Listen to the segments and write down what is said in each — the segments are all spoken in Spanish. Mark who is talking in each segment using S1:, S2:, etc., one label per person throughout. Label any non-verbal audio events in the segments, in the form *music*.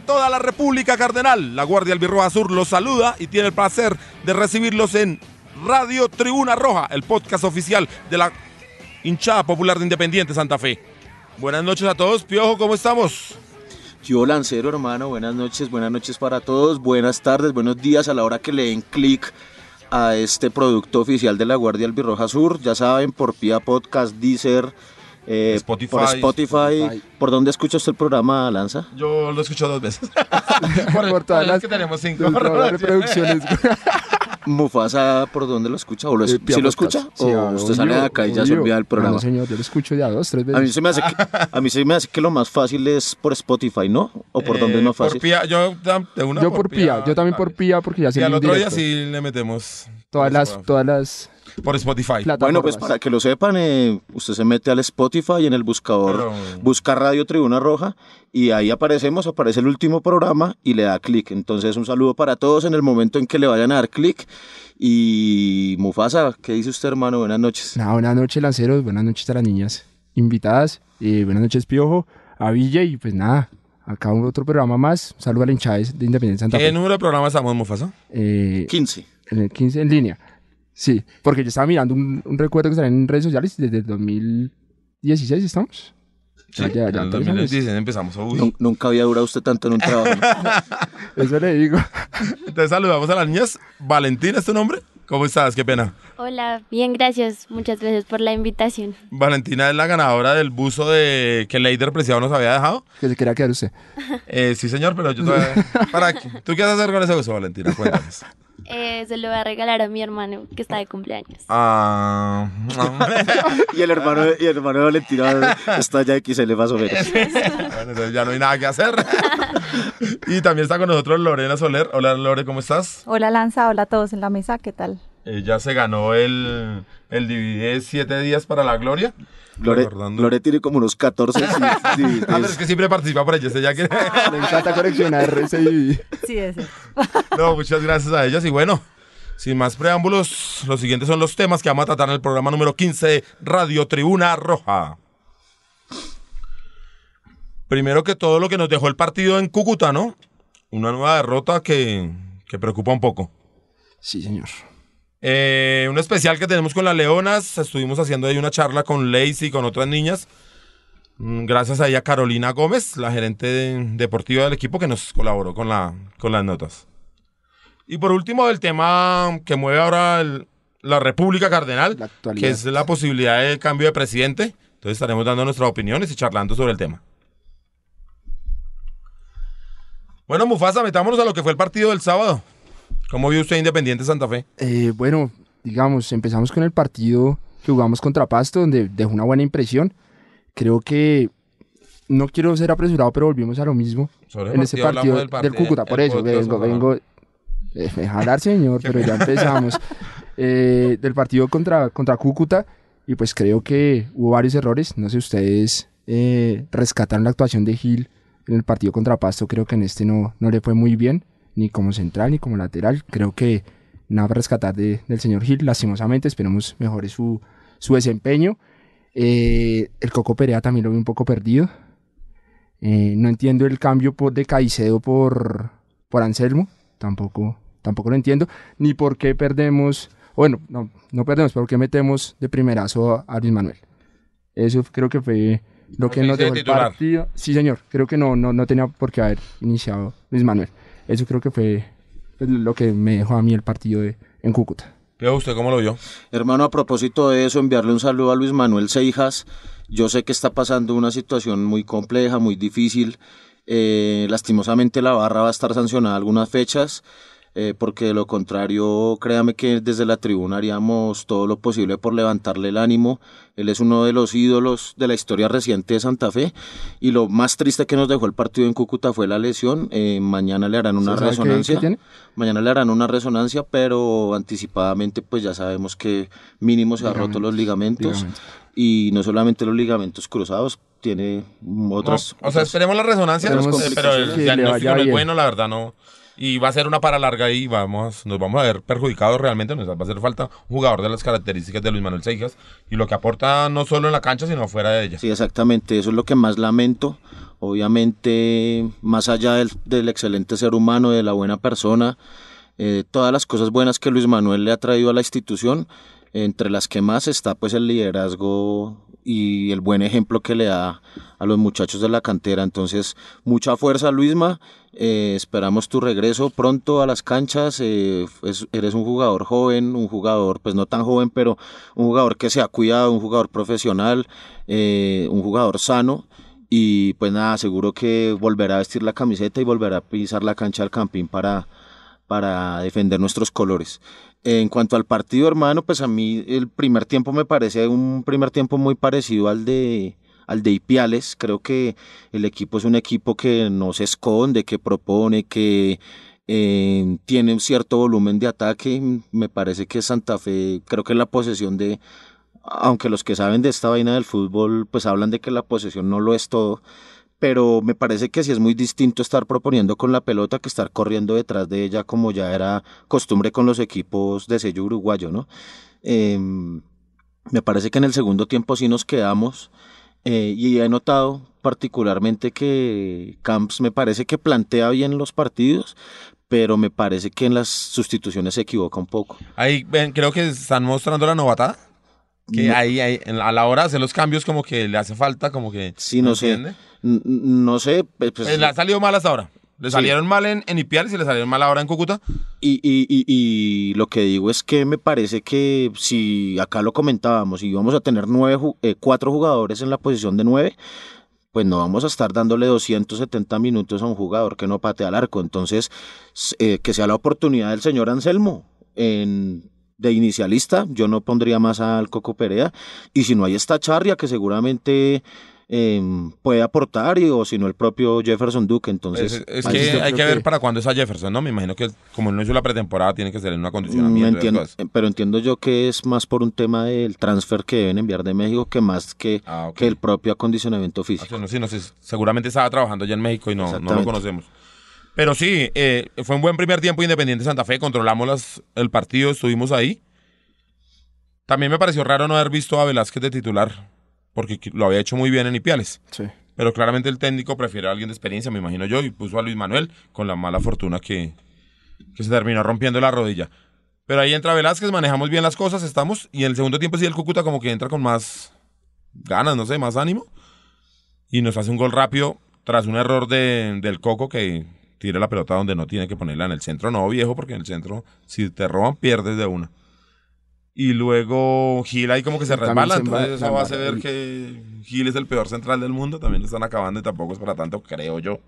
S1: Toda la República Cardenal. La Guardia Albirroja Sur los saluda y tiene el placer de recibirlos en Radio Tribuna Roja, el podcast oficial de la hinchada popular de Independiente Santa Fe. Buenas noches a todos. Piojo, ¿cómo estamos?
S2: Yo Lancero, hermano, buenas noches, buenas noches para todos, buenas tardes, buenos días a la hora que le den clic a este producto oficial de la Guardia Albirroja Sur. Ya saben, por Pia Podcast, Deezer, eh,
S1: Spotify.
S2: por Spotify. ¿Por dónde escucha usted el programa, Lanza?
S1: Yo lo escucho dos veces. *laughs*
S3: por, por todas las
S1: que tenemos cinco
S3: por reproducciones. *laughs*
S2: Mufasa, ¿por dónde lo escucha? ¿O lo,
S3: Eh, Pia
S2: ¿sí lo escucha?
S3: Sí,
S2: ¿O usted sale de acá y ya se olvida del programa?
S3: No, señor, yo lo escucho ya dos, tres veces.
S2: A mí, se me hace que, *laughs* a mí se me hace que lo más fácil es por Spotify, ¿no? ¿O por dónde es más
S1: Eh, Por
S2: fácil?
S1: Pía, yo de una
S3: yo por Pía, yo también por Pía porque ya
S1: Y
S3: se
S1: al otro día sí le metemos.
S3: Todas
S1: por
S3: las,
S1: Spotify.
S3: todas las
S1: Por Spotify.
S2: Bueno, pues para que lo sepan, eh, usted se mete al Spotify y en el buscador
S1: Pero-
S2: busca Radio Tribuna Roja y ahí aparecemos, aparece el último programa y le da clic. Entonces un saludo para todos en el momento en que le vayan a dar clic. Y Mufasa, ¿qué dice usted hermano? Buenas noches.
S3: Nada, buenas noches, lanceros. Buenas noches a las niñas invitadas. eh, buenas noches, Piojo, a Villa. Y pues nada, acá otro programa más. Saludo a la hinchada de Independencia Santa
S1: ¿Qué
S3: Fe.
S1: número de programa estamos, Mufasa?
S3: Eh,
S2: 15.
S3: en el 15 en línea. Sí, porque yo estaba mirando un, un recuerdo que sale en redes sociales desde el 2016, ¿estamos?
S1: Sí,
S3: Ya, ya,
S1: en
S3: ya,
S1: el
S3: tres
S1: 2016 empezamos. Uy.
S2: Nun- Nunca había durado usted tanto en un trabajo. *laughs* *laughs*
S3: Eso le digo.
S1: Entonces saludamos a las niñas. Valentina, ¿es tu nombre? ¿Cómo estás? Qué pena.
S4: Hola, bien, gracias. Muchas gracias por la invitación.
S1: Valentina es la ganadora del buzo de que Leider Preciado nos había dejado.
S3: Que se quería quedar usted.
S1: Eh, sí, señor, pero yo todavía... *laughs* ¿Para qué? ¿Tú qué vas a hacer con ese buzo, Valentina? Cuéntanos.
S4: Eh, se lo voy a regalar a mi hermano que está de cumpleaños.
S1: Ah... *laughs*
S2: y el hermano, y el hermano de Valentina está ya XL más o menos.
S1: bueno, entonces ya no hay nada que hacer. *laughs* y también está con nosotros Lorena Soler. Hola, Lore, ¿cómo estás?
S5: Hola Lanza, hola a todos en la mesa, ¿qué tal?
S1: Ella se ganó el, el DVD de 7 días para la gloria.
S2: Lore, Lore tiene como unos 14. sí, sí, *laughs*
S1: Ah, pero es que siempre participa por ellas. Ella quiere...
S3: Le *laughs* encanta coleccionar ese DVD.
S5: Sí, es
S1: No, muchas gracias a ellas. Y bueno, sin más preámbulos, los siguientes son los temas que vamos a tratar en el programa número 15 de Radio Tribuna Roja. Primero que todo lo que nos dejó el partido en Cúcuta, ¿no? Una nueva derrota que, que preocupa un poco.
S3: Sí, señor.
S1: Eh, un especial que tenemos con las Leonas. Estuvimos haciendo ahí una charla con Lacey y con otras niñas. Mm, Gracias a ella, Carolina Gómez, la gerente de- deportiva del equipo, que nos colaboró con, la, con las notas. Y por último, del tema que mueve ahora el- la República Cardenal,
S3: La
S1: que es la posibilidad de cambio de presidente. Entonces estaremos dando nuestras opiniones y charlando sobre el tema. Bueno, Mufasa, metámonos a lo que fue el partido del sábado. ¿Cómo vio usted Independiente Santa Fe?
S3: Eh, bueno, digamos, empezamos con el partido que jugamos contra Pasto, donde dejó una buena impresión. Creo que no quiero ser apresurado, pero volvimos a lo mismo
S1: Sobre
S3: en ese
S1: partido
S3: del,
S1: del partido,
S3: Cúcuta. Por eso, vengo, vengo. Eh, me hablar, señor, pero ya empezamos. *laughs* Eh, del partido contra, contra Cúcuta, y pues creo que hubo varios errores. No sé, ustedes eh, rescataron la actuación de Gil en el partido contra Pasto. Creo que en este no, no le fue muy bien, ni como central ni como lateral. Creo que nada para rescatar de- del señor Gil, lastimosamente. Esperemos mejore su, su desempeño. Eh, el Coco Perea también lo vi un poco perdido. Eh, no entiendo el cambio por, de Caicedo por, por Anselmo. Tampoco, tampoco lo entiendo. Ni por qué perdemos. Bueno, no, no perdemos, pero por qué metemos de primerazo a, Luis Manuel. Eso creo que fue lo que nos dejó el partido. Sí, señor. Creo que no, no, no tenía por qué haber iniciado Luis Manuel. Eso creo que fue pues, lo que me dejó a mí el partido de- en Cúcuta.
S1: Pío, ¿usted cómo lo vio?
S2: Hermano, a propósito de eso, enviarle un saludo a Luis Manuel Seijas. Yo sé que está pasando una situación muy compleja, muy difícil. Eh, lastimosamente la barra va a estar sancionada algunas fechas. Eh, porque de lo contrario, créame que desde la tribuna haríamos todo lo posible por levantarle el ánimo. Él es uno de los ídolos de la historia reciente de Santa Fe y lo más triste que nos dejó el partido en Cúcuta fue la lesión. Eh, mañana le harán una
S3: ¿Se sabe qué-
S2: resonancia.
S3: qué tiene?
S2: Mañana le harán una resonancia, pero anticipadamente pues ya sabemos que mínimo se ha roto los ligamentos
S3: Ligamentos.
S2: y no solamente los ligamentos cruzados, tiene
S1: No,
S2: otras...
S1: o sea, esperemos la resonancia, pero el diagnóstico no es bueno, la verdad no. Y va a ser una para larga y vamos, nos vamos a ver perjudicados realmente. Nos va a hacer falta un jugador de las características de Luis Manuel Seijas y lo que aporta no solo en la cancha, sino fuera de ella.
S2: Sí, exactamente, eso es lo que más lamento. Obviamente, más allá del, excelente ser humano, de la buena persona, eh, todas las cosas buenas que Luis Manuel le ha traído a la institución, entre las que más está pues el liderazgo y el buen ejemplo que le da a los muchachos de la cantera. Entonces, mucha fuerza Luisma, eh, esperamos tu regreso pronto a las canchas, eh, es- eres un jugador joven, un jugador pues no tan joven, pero un jugador que se ha cuidado, un jugador profesional, eh, un jugador sano. Y pues nada, seguro que volverá a vestir la camiseta y volverá a pisar la cancha del Campín para, para defender nuestros colores. En cuanto al partido, hermano, pues a mí el primer tiempo me parece un primer tiempo muy parecido al de al de Ipiales. Creo que el equipo es un equipo que no se esconde, que propone, que eh, tiene un cierto volumen de ataque. Me parece que Santa Fe, creo que la posesión de, aunque los que saben de esta vaina del fútbol, pues hablan de que la posesión no lo es todo, pero me parece que sí es muy distinto estar proponiendo con la pelota que estar corriendo detrás de ella como ya era costumbre con los equipos de sello uruguayo, ¿no? Eh, me parece que en el segundo tiempo sí nos quedamos eh, y he notado particularmente que Camps me parece que plantea bien los partidos, pero me parece que en las sustituciones se equivoca un poco.
S1: Ahí ven, creo que están mostrando la novatada. Que
S2: No.
S1: ahí, ahí, a la hora de hacer los cambios, como que le hace falta, como que.
S2: Sí, no sé.
S1: entiende?
S2: No sé, pues,
S1: Eh, le ha salido mal hasta ahora. Le
S2: Sí.
S1: salieron mal en, en Ipiales y le salieron mal ahora en Cúcuta.
S2: Y, y, y, y lo que digo es que me parece que si acá lo comentábamos y vamos a tener nueve, eh, cuatro jugadores en la posición de nueve, pues no vamos a estar dándole 270 minutos a un jugador que no patea al arco. Entonces, eh, que sea la oportunidad del señor Anselmo en, de inicialista. Yo no pondría más al Coco Perea. Y si no hay esta charria que seguramente eh, puede aportar, y, o si no el propio Jefferson Duque. Entonces,
S1: es que
S2: sí
S1: hay que ver para cuándo es a Jefferson, ¿no? Me imagino que como él no hizo la pretemporada, tiene que ser en un acondicionamiento. y
S2: entiendo, pero entiendo yo que es más por un tema del transfer que deben enviar de México que más que,
S1: Ah,
S2: que el propio acondicionamiento
S1: Ah,
S2: físico.
S1: sí, no, sí, no sé, seguramente estaba trabajando ya en México y no, no lo conocemos. Pero sí, eh, fue un buen primer tiempo Independiente Santa Fe, controlamos las- el partido, estuvimos ahí. También me pareció raro no haber visto a Velázquez de titular, porque lo había hecho muy bien en Ipiales.
S3: Sí.
S1: Pero claramente el técnico prefiere a alguien de experiencia, me imagino yo, y puso a Luis Manuel con la mala fortuna que, que se terminó rompiendo la rodilla. Pero ahí entra Velázquez, manejamos bien las cosas, estamos, y en el segundo tiempo sí el Cúcuta como que entra con más ganas, no sé, más ánimo, y nos hace un gol rápido tras un error de- del Coco que tira la pelota donde no tiene que ponerla en el centro, no viejo, porque en el centro si te roban pierdes de una. Y luego Gil ahí como que se resbala,
S3: se
S1: entonces eso va a hacer que Gil es el peor central del mundo, también lo están acabando y tampoco es para tanto, creo yo.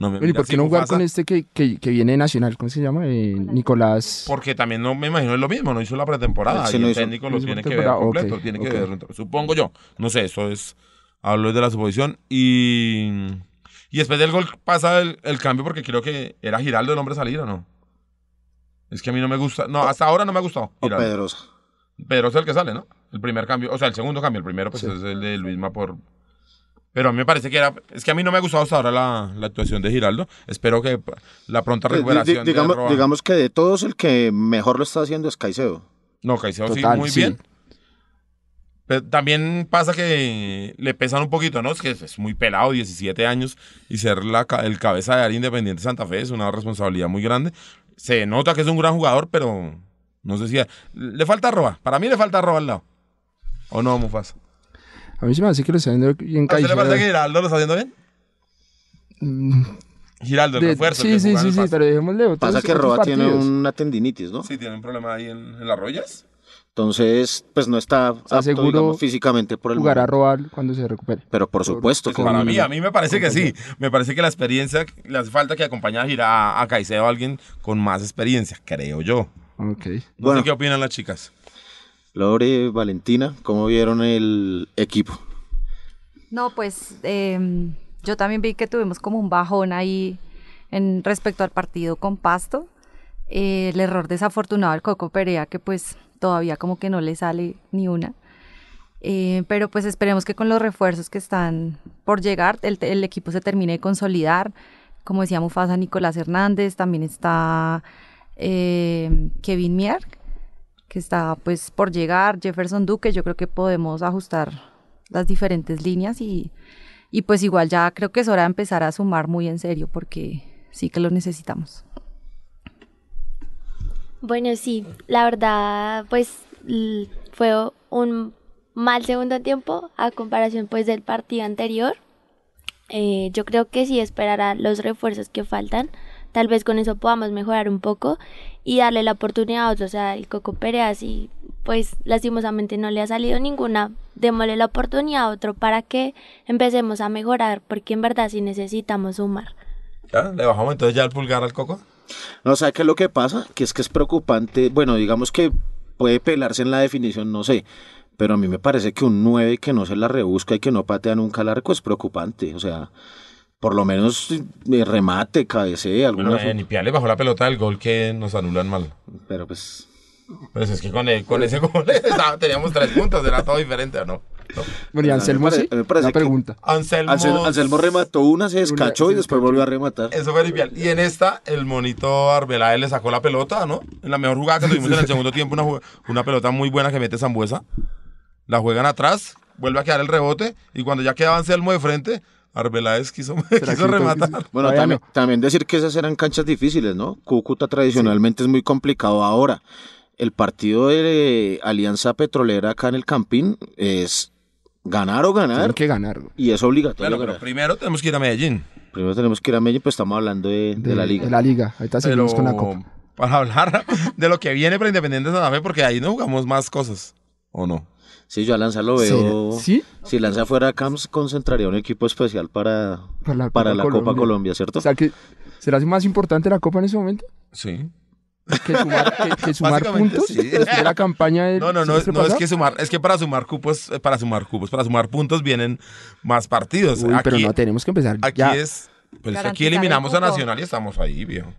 S1: No me
S3: ¿Y por qué no jugar con este que, que, que viene de Nacional? ¿Cómo se llama? Eh, Nicolás.
S1: Porque también no me imagino es lo mismo, no hizo la pretemporada
S2: Sí,
S1: y
S2: no
S1: el
S2: hizo-
S1: técnico
S3: no
S1: lo tiene que ver completo,
S3: ok,
S1: tiene que ver, supongo yo, no sé, eso es, hablo de la suposición y, y después del gol pasa el, el cambio porque creo que era Giraldo el hombre a salir o no. Es que a mí no me gusta, no, hasta ahora no me ha gustado
S2: O
S1: Giraldo.
S2: Pedrosa.
S1: Pero es el que sale, ¿no? El primer cambio, o sea, el segundo cambio, el primero pues
S3: Sí.
S1: es el de Luisma por... Pero a mí me parece que era... Es que a mí no me ha gustado hasta ahora la, la actuación de Giraldo. Espero que la pronta
S2: Pues,
S1: recuperación de
S2: digamos,
S1: Roa-
S2: digamos que de todos el que mejor lo está haciendo es Caicedo.
S1: No, Caicedo sí,
S3: Total,
S1: muy
S3: sí.
S1: bien. Pero también pasa que le pesan un poquito, ¿no? Es que es muy pelado, 17 años, y ser la, el cabeza de área Independiente Santa Fe es una responsabilidad muy grande. Se nota que es un gran jugador, pero no sé si... Le falta roba. Para mí le falta roba al lado. ¿O no, Mufasa?
S3: A mí se me hace que lo está viendo bien
S1: ¿A usted le
S3: Caicedo.
S1: parece que Giraldo lo está haciendo bien?
S3: Mm,
S1: Giraldo, el
S3: de-
S1: refuerzo.
S3: sí,
S1: que
S3: sí, sí, sí, pero dejémosle
S2: Pasa que Roa tiene una tendinitis, ¿no?
S1: Sí, tiene un problema ahí en, en las rodillas.
S2: Entonces, pues no está apto,
S3: seguro
S2: digamos, físicamente por el
S3: Jugará a robar cuando se recupere.
S2: Pero por supuesto. Que-
S1: Para mí, a mí me parece que sí. Me parece que la experiencia, le hace falta que acompañe a girar a, a Caicedo a alguien con más experiencia, creo yo.
S3: Ok.
S1: No
S2: Bueno.
S1: sé qué opinan las chicas.
S2: Lore, Valentina, ¿cómo vieron el equipo?
S5: No, pues em, yo también vi que tuvimos como un bajón ahí en respecto al partido con Pasto. Eh, el error desafortunado del Coco Perea, que pues todavía como que no le sale ni una. Eh, pero pues esperemos que con los refuerzos que están por llegar, el, el equipo se termine de consolidar. Como decía Mufasa, Nicolás Hernández, también está eh, Kevin Mier, que está pues por llegar, Jefferson Duque, yo creo que podemos ajustar las diferentes líneas y, y pues igual ya creo que es hora de empezar a sumar muy en serio porque sí que lo necesitamos.
S4: Bueno, sí, la verdad, pues fue un mal segundo tiempo a comparación pues del partido anterior. Eh, yo creo que sí esperará los refuerzos que faltan. Tal vez con eso podamos mejorar un poco y darle la oportunidad a otros. O sea, el Coco Perea, si pues lastimosamente no le ha salido ninguna, démosle la oportunidad a otro para que empecemos a mejorar, porque en verdad sí necesitamos sumar.
S1: ¿Ya? ¿Le bajamos entonces ya el pulgar al coco?
S2: No, ¿sabe qué es lo que pasa? Que es que es preocupante. Bueno, digamos que puede pelarse en la definición, no sé. Pero a mí me parece que un 9 que no se la rebusca y que no patea nunca al arco es preocupante. O sea, por lo menos remate, cabecea, alguna
S1: Bueno, eh, ni Pia le bajó la pelota del gol que nos anulan mal.
S2: Pero pues.
S1: Pues es que con, el- con ese gol *laughs* estaba- teníamos tres puntos, era todo diferente, ¿o no? No.
S3: Bueno, y
S2: A mí me
S3: Anselmo sí.
S2: me parece
S3: Una
S2: que-
S3: pregunta.
S1: Anselmo,
S2: Anselmo, Anselmo remató una, se descachó
S3: Una-
S2: y después volvió a rematar.
S1: Eso fue Lipial. Y en esta, el monito Arbeláez le sacó la pelota, ¿no? En la mejor jugada que *laughs* tuvimos en el segundo tiempo, una, una pelota muy buena que mete Zambuesa. La juegan atrás, vuelve a quedar el rebote, y cuando ya quedaba Anselmo de frente, Arbeláez quiso, *laughs*
S3: ¿Será
S1: quiso rematar.
S2: Bueno, también, decir que esas eran canchas difíciles, ¿no? Cúcuta tradicionalmente es muy complicado ahora. El partido de Alianza Petrolera acá en el Campín es ganar o ganar
S3: Tienen que ganar.
S2: y es obligatorio
S1: Bueno, pero
S2: ganar.
S1: primero tenemos que ir a Medellín.
S2: Primero tenemos que ir a Medellín, pues estamos hablando de, de la liga.
S3: De la liga. Ahorita
S1: Pero
S3: seguimos con la copa.
S1: para hablar *laughs* de lo que viene para Independiente Santa Fe, porque ahí no jugamos más cosas, ¿o no?
S2: Sí, yo a Lanza lo veo. Si Lanza fuera se concentraría un equipo especial para,
S3: Para la
S2: para
S3: Copa
S2: la Copa
S3: Colombia.
S2: ¿cierto?
S3: O sea que será más importante la copa en ese momento
S1: Sí.
S3: que sumar, que, que sumar puntos
S1: sí.
S3: de la campaña del
S1: No, no, no, no es que sumar, es que para sumar cupos, eh, para sumar cupos, para sumar puntos vienen más partidos.
S3: Uy, pero
S1: aquí
S3: no tenemos que empezar
S1: aquí
S3: ya.
S1: es, pues aquí
S5: el
S1: eliminamos a. Nacional y estamos ahí, viejo.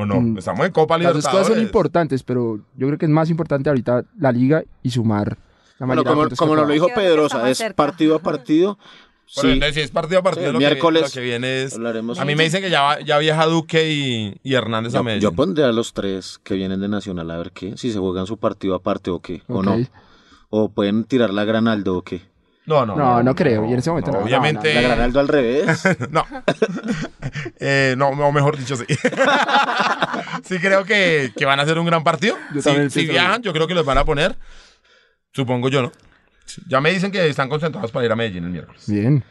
S1: ¿O no?
S3: Mm.
S1: Estamos en Copa
S3: Las dos
S1: Libertadores.
S3: cosas son importantes, pero yo creo que es más importante ahorita la liga y sumar la
S2: Bueno,
S3: mayoría de
S2: como, como
S3: que
S2: nos lo dijo
S5: que
S2: Pedrosa, es
S5: cerca.
S2: partido a partido.
S1: Si es partido a partido,
S2: Sí,
S1: lo, que,
S2: miércoles
S1: lo que viene es...
S2: hablaremos.
S1: A mí me dicen que ya, va- ya viaja Duque y, y Hernández a
S2: Yo,
S1: Medellín.
S2: yo pondré a los tres que vienen de Nacional a ver qué, si se juegan su partido aparte o qué, o no. O pueden tirar la Granaldo o qué.
S1: No, no,
S3: No, no creo, y en ese momento no.
S1: Obviamente...
S2: La Granaldo al revés. *laughs*
S1: No. *laughs* Eh, no, no, mejor dicho, sí. *laughs* sí creo que, que van a hacer un gran partido.
S3: Yo
S1: Si, viajan, yo creo que los van a poner. Supongo yo, ¿no? Ya me dicen que están concentrados para ir a Medellín el miércoles.
S3: Bien,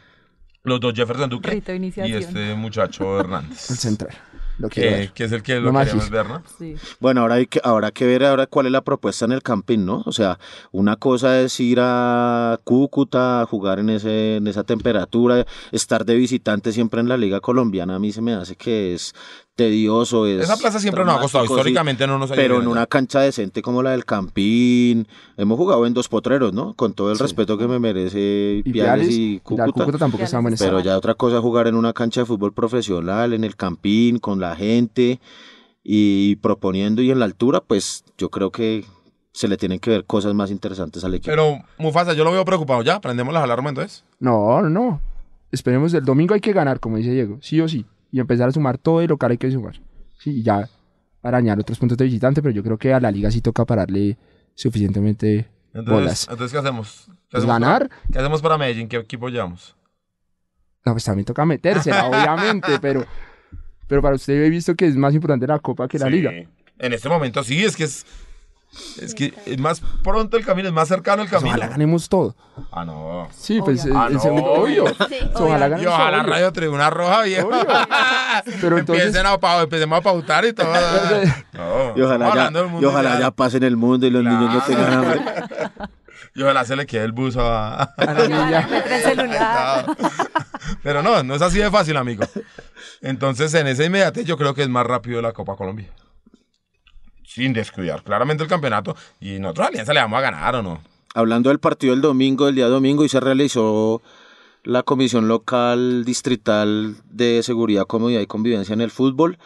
S1: Los dos Jefferson Duque y este muchacho Hernández.
S3: el central. Lo quiero
S1: que,
S3: ver.
S1: que es el que
S3: Lo
S1: queremos
S3: sí.
S1: ver, ¿no?
S5: Sí.
S2: Bueno, ahora hay que, habrá que ver ahora cuál es la propuesta en el Campín, ¿no? O sea, una cosa es ir a Cúcuta a jugar en, ese, en esa temperatura, estar de visitante siempre en la Liga Colombiana, a mí se me hace que es tedioso. Es
S1: Esa plaza siempre nos ha costado. Históricamente no nos ha
S2: Pero en
S1: allá.
S2: una cancha decente como la del Campín, hemos jugado en dos potreros, ¿no? Con todo el respeto que me merece
S3: Y
S2: Piales
S3: Piales,
S2: y Cúcuta.
S3: Cúcuta tampoco está.
S2: Pero ya otra cosa es jugar en una cancha de fútbol profesional, en el Campín, con la gente y proponiendo y en la altura, pues yo creo que se le tienen que ver cosas más interesantes al equipo.
S1: Pero, Mufasa, yo lo veo preocupado. ¿Ya? ¿Prendemos las alarmas entonces?
S3: No, no, no. Esperemos, el domingo hay que ganar, como dice Diego, sí o sí. Y empezar a sumar todo el local hay que sumar. Sí, y ya arañar otros puntos de visitante, pero yo creo que a la liga sí toca pararle suficientemente
S1: Entonces,
S3: bolas.
S1: entonces ¿qué hacemos? ¿Qué
S3: Pues
S1: hacemos
S3: ganar.
S1: Para, ¿Qué hacemos para Medellín? ¿Qué equipo llevamos?
S3: No, pues también toca metérsela, *laughs* obviamente, pero, pero para usted he visto que es más importante la Copa que la
S1: Sí.
S3: liga.
S1: En este momento sí, es que es, Es que es más pronto el camino, es más cercano el
S3: Pues
S1: camino.
S3: ojalá ganemos todo.
S1: Ah, no.
S3: Sí, pues
S5: Obvio.
S3: el,
S1: Ah,
S3: el
S1: no,
S3: segundo, obvio.
S4: Sí.
S3: Ojalá
S1: Y
S3: ganemos
S1: ojalá
S3: obvio.
S1: Radio Tribuna Roja, viejo. *laughs*
S3: Pero entonces-
S1: Empiecen a, pa- empecemos a pautar y todo. *laughs* No,
S2: Y ojalá, ya, y ojalá
S1: ideal.
S2: ya pase en el mundo y los niños no tengan hambre. *laughs*
S1: Y ojalá se le quede el buzo a...
S3: A la niña.
S1: Pero no, no es así de fácil, amigo. Entonces, en ese inmediate yo creo que es más rápido la Copa Colombia. Sin descuidar claramente el campeonato. Y nosotros a Alianza le vamos a ganar, ¿o no?
S2: Hablando del partido del domingo, el día domingo, y se realizó la Comisión Local Distrital de Seguridad, Comodidad y Convivencia en el Fútbol.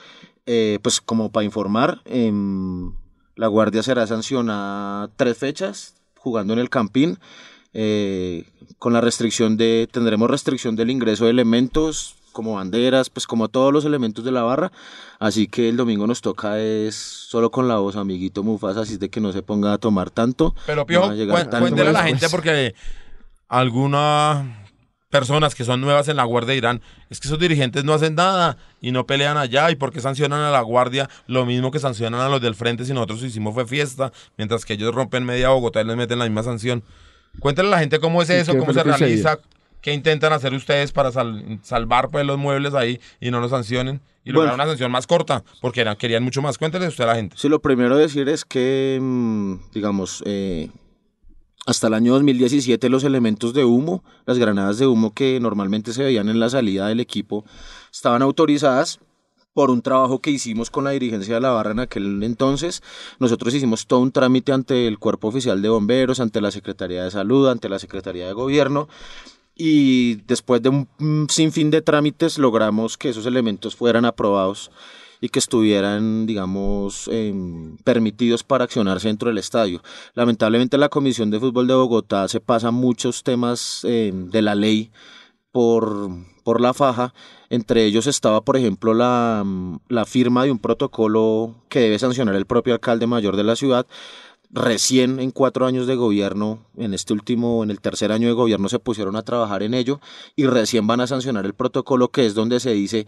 S2: Eh, pues como para informar, em, la Guardia será sancionada tres fechas jugando en el Campín. eh, con la restricción de, tendremos restricción del ingreso de elementos como banderas, pues como todos los elementos de la barra. Así que el domingo nos toca es solo con la voz, amiguito Mufasa, así de que no se ponga a tomar tanto.
S1: Pero
S2: no
S1: Piojo,
S2: tanto.
S1: cuéntele a la gente porque algunas personas que son nuevas en la Guardia dirán, es que esos dirigentes no hacen nada y no pelean allá y porque sancionan a la Guardia lo mismo que sancionan a los del frente si nosotros hicimos fue fiesta, mientras que ellos rompen media Bogotá y les meten la misma sanción. Cuéntale a la gente cómo es
S3: ¿Y
S1: eso, cómo se realiza, qué intentan hacer ustedes para sal- salvar pues los muebles ahí y no los sancionen y lograr
S2: Bueno.
S1: una sanción más corta, porque eran, querían mucho más. Cuéntale usted a la gente.
S2: Sí, lo primero decir es que, mm, digamos, eh, hasta el año 2017 los elementos de humo, las granadas de humo que normalmente se veían en la salida del equipo, estaban autorizadas por un trabajo que hicimos con la dirigencia de la barra en aquel entonces. Nosotros hicimos todo un trámite ante el Cuerpo Oficial de Bomberos, ante la Secretaría de Salud, ante la Secretaría de Gobierno, y después de un sinfín de trámites logramos que esos elementos fueran aprobados y que estuvieran, digamos, em, permitidos para accionarse dentro del estadio. Lamentablemente la Comisión de Fútbol de Bogotá se pasa muchos temas em, de la ley por, por la faja. Entre ellos estaba, por ejemplo, la, la firma de un protocolo que debe sancionar el propio alcalde mayor de la ciudad. Recién en cuatro años de gobierno, en este último, en el tercer año de gobierno, se pusieron a trabajar en ello y recién van a sancionar el protocolo que es donde se dice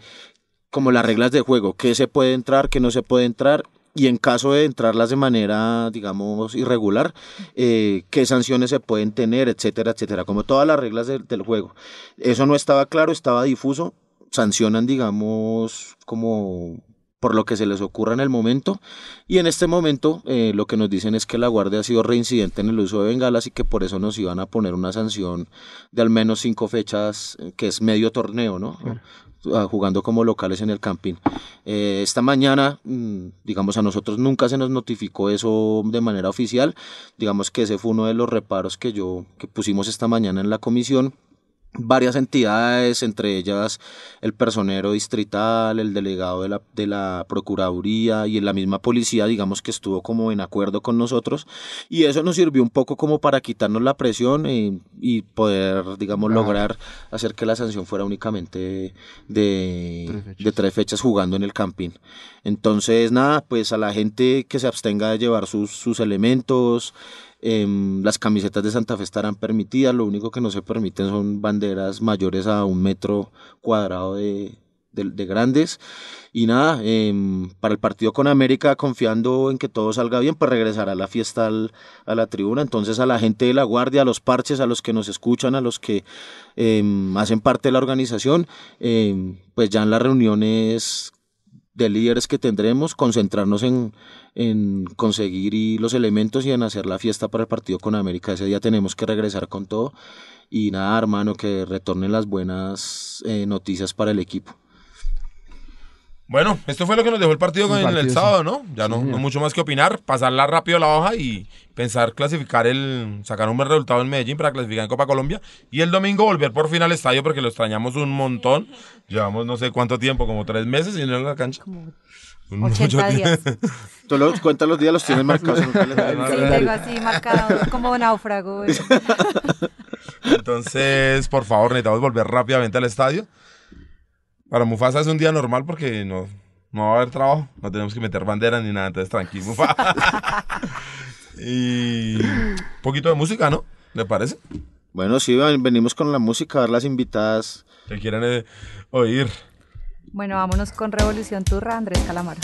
S2: como las reglas de juego, qué se puede entrar, qué no se puede entrar, y en caso de entrarlas de manera, digamos, irregular, eh, qué sanciones se pueden tener, etcétera, etcétera, como todas las reglas del- del juego. Eso no estaba claro, estaba difuso, sancionan, digamos, como por lo que se les ocurra en el momento. Y en este momento eh, lo que nos dicen es que la Guardia ha sido reincidente en el uso de bengalas y que por eso nos iban a poner una sanción de al menos cinco fechas, eh, que es medio torneo, ¿no? Ah, jugando como locales en el camping. Eh, esta mañana, mm, digamos, a nosotros nunca se nos notificó eso de manera oficial. Digamos que ese fue uno de los reparos que yo, que pusimos esta mañana en la comisión varias entidades, entre ellas el personero distrital, el delegado de la, de la Procuraduría y la misma policía, digamos que estuvo como en acuerdo con nosotros y eso nos sirvió un poco como para quitarnos la presión y, y poder, digamos, lograr hacer que la sanción fuera únicamente de,
S3: Tres fechas.
S2: de tres fechas jugando en el camping. Entonces, nada, pues a la gente que se abstenga de llevar sus, sus elementos, Em, las camisetas de Santa Fe estarán permitidas, lo único que no se permiten son banderas mayores a un metro cuadrado de, de- de grandes. Y nada, em, para el partido con América, confiando en que todo salga bien, pues regresará la fiesta al- a la tribuna. Entonces a la gente de la guardia, a los parches, a los que nos escuchan, a los que em, hacen parte de la organización, pues ya en las reuniones de líderes que tendremos, concentrarnos en, en conseguir los elementos y en hacer la fiesta para el partido con América. Ese día tenemos que regresar con todo y nada, hermano, que retornen las buenas eh, noticias para el equipo.
S1: Bueno, esto fue lo que nos dejó el partido,
S3: El
S1: con el
S3: partido,
S1: sábado,
S3: sí.
S1: ¿no? Ya
S3: Sí,
S1: no,
S3: señor.
S1: no mucho más que opinar, pasarla rápido la hoja y pensar clasificar el, sacar un buen resultado en Medellín para clasificar en Copa Colombia y el domingo volver por fin al estadio porque lo extrañamos un montón. Llevamos no sé cuánto tiempo, como tres meses y no en la cancha. Un mucho
S5: 80 días. *laughs*
S2: Tú los cuentas los días, los tienes marcados
S5: Sí, tengo así marcado como náufrago. *laughs*
S1: Entonces, por favor, necesitamos volver rápidamente al estadio. Para Mufasa es un día normal porque no, no va a haber trabajo, no tenemos que meter banderas ni nada, entonces tranquilo, Mufasa. *laughs* y un poquito de música, ¿no? ¿Le parece?
S2: Bueno, sí, ven- venimos con la música, a ver las invitadas.
S1: Que quieren eh, oír.
S5: Bueno, vámonos con Revolución Turra, Andrés Calamaro.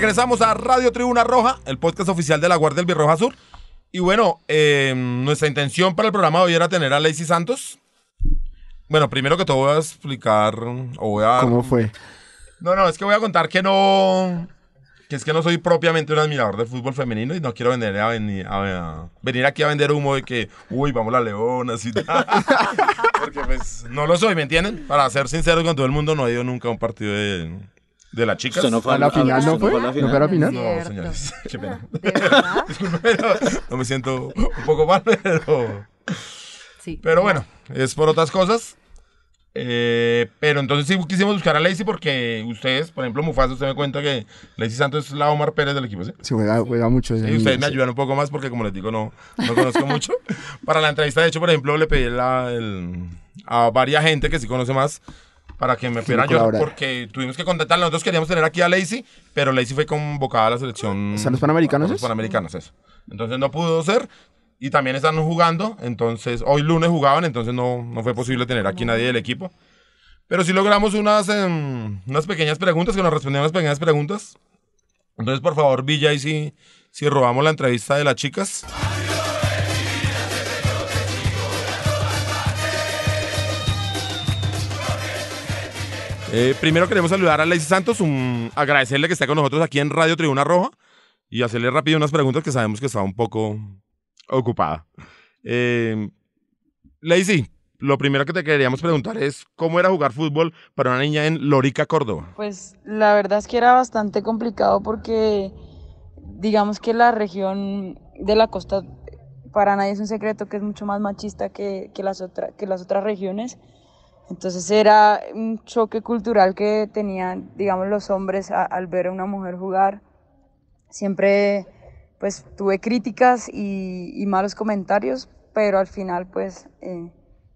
S1: Regresamos a Radio Tribuna Roja, el podcast oficial de la Guardia del Birroja Sur. Y bueno, eh, nuestra intención para el programa de hoy era tener a Lacey Santos. Bueno, primero que todo voy a explicar, o voy a...
S3: ¿Cómo fue?
S1: No, no, es que voy a contar que no... Que es que no soy propiamente un admirador del fútbol femenino y no quiero vender a, venir, a- a- venir aquí a vender humo de que, uy, vamos las leonas y tal. *laughs* Porque pues no lo soy, ¿me entienden? Para ser sincero con todo el mundo, no he ido nunca a un partido de, de las chicas.
S2: Usted no fue
S3: ¿A la final no fue?
S2: a la
S3: ¿No
S2: final?
S3: fue a la final?
S1: No, señores, *laughs* qué pena.
S5: ¿De verdad? *laughs*
S1: Disculpe, pero no me siento un poco mal, *laughs* pero,
S5: Sí.
S1: pero bueno, es por otras cosas. Eh, pero entonces sí quisimos buscar a Lacey porque ustedes, por ejemplo, Mufasa, usted me cuenta que Lacey Santos es la Omar Pérez del equipo, ¿sí?
S3: Se juega, juega mucho.
S1: Y ustedes
S3: niña,
S1: me
S3: sí.
S1: ayudan un poco más porque, como les digo, no, no conozco mucho. Para la entrevista, de hecho, por ejemplo, le pedí la- el- a varias gente que sí conoce más para que me pudieran ayudar porque tuvimos que contactar. Nosotros queríamos tener aquí a Lacey, pero Lacey fue convocada a la selección.
S3: ¿Están los Panamericanos,
S1: Los? Panamericanos, eso. Entonces no pudo ser. Y también están jugando. Entonces, hoy lunes jugaban, entonces no, no fue posible tener aquí nadie del equipo. Pero sí logramos unas, em, unas pequeñas preguntas, que nos respondieron unas pequeñas preguntas. Entonces, por favor, Villa, y si, si robamos la entrevista de las chicas. Eh, primero queremos saludar a Lacey Santos, un- agradecerle que esté con nosotros aquí en Radio Tribuna Roja y hacerle rápido unas preguntas que sabemos que está un poco ocupada. Eh, Lacey, lo primero que te queríamos preguntar es cómo era jugar fútbol para una niña en Lorica, Córdoba.
S6: Pues la verdad es que era bastante complicado porque digamos que la región de la costa para nadie es un secreto que es mucho más machista que, que las, otra- que las otras regiones. Entonces era un choque cultural que tenían, digamos, los hombres a- al ver a una mujer jugar. Siempre pues tuve críticas y, y malos comentarios, pero al final pues eh,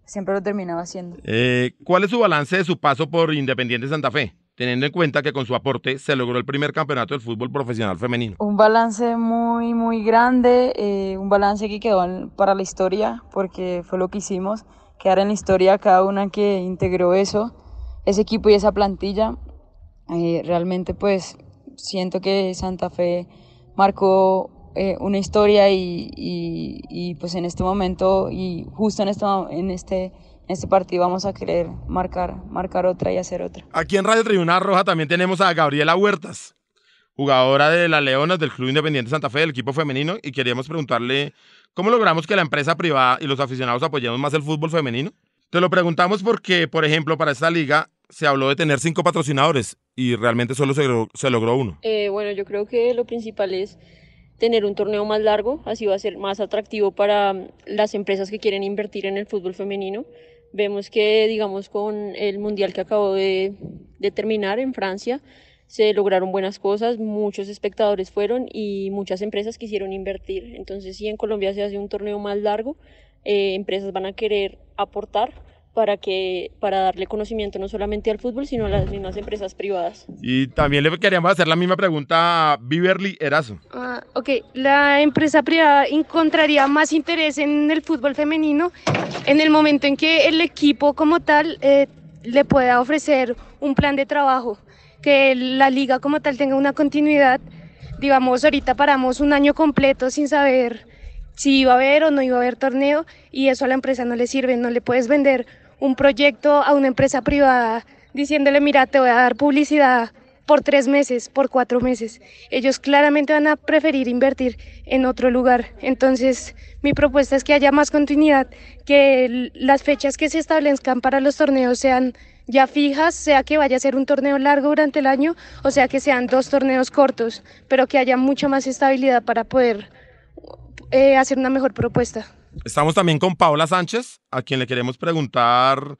S6: siempre lo terminaba haciendo.
S1: Eh, ¿Cuál es su balance de su paso por Independiente Santa Fe? Teniendo en cuenta que con su aporte se logró el primer campeonato del fútbol profesional femenino.
S6: Un balance muy, muy grande, eh, un balance que quedó en- para la historia, porque fue lo que hicimos, quedar en la historia cada una que integró eso, ese equipo y esa plantilla. Eh, realmente pues siento que Santa Fe marcó eh, una historia y, y- pues en este momento y justo en este, en este, este partido vamos a querer marcar, marcar otra y hacer otra.
S1: Aquí en Radio Tribuna Roja también tenemos a Gabriela Huertas, jugadora de las Leonas del Club Independiente Santa Fe, del equipo femenino, y queríamos preguntarle cómo logramos que la empresa privada y los aficionados apoyemos más el fútbol femenino. Te lo preguntamos porque, por ejemplo, para esta liga se habló de tener cinco patrocinadores y realmente solo se, logró- uno.
S7: Eh, bueno, yo creo que lo principal es tener un torneo más largo, así va a ser más atractivo para mm, las empresas que quieren invertir en el fútbol femenino. Vemos que, digamos, con el mundial que acabó de terminar en Francia, se lograron buenas cosas, muchos espectadores fueron y muchas empresas quisieron invertir. Entonces, si en Colombia se hace un torneo más largo, eh, empresas van a querer aportar para que para darle conocimiento no solamente al fútbol, sino a las mismas empresas privadas.
S1: Y también le queríamos hacer la misma pregunta a Beverly Erazo.
S8: Ah, ok, la empresa privada encontraría más interés en el fútbol femenino en el momento en que el equipo como tal eh, le pueda ofrecer un plan de trabajo, que la liga como tal tenga una continuidad. Digamos, ahorita paramos un año completo sin saber si iba a haber o no iba a haber torneo y eso a la empresa no le sirve, no le puedes vender un proyecto a una empresa privada diciéndole, mira, te voy a dar publicidad por tres meses, por cuatro meses. Ellos claramente van a preferir invertir en otro lugar. Entonces, mi propuesta es que haya más continuidad, que las fechas que se establezcan para los torneos sean ya fijas, sea que vaya a ser un torneo largo durante el año o sea que sean dos torneos cortos, pero que haya mucha más estabilidad para poder eh, hacer una mejor propuesta.
S1: Estamos también con Paola Sánchez, a quien le queremos preguntar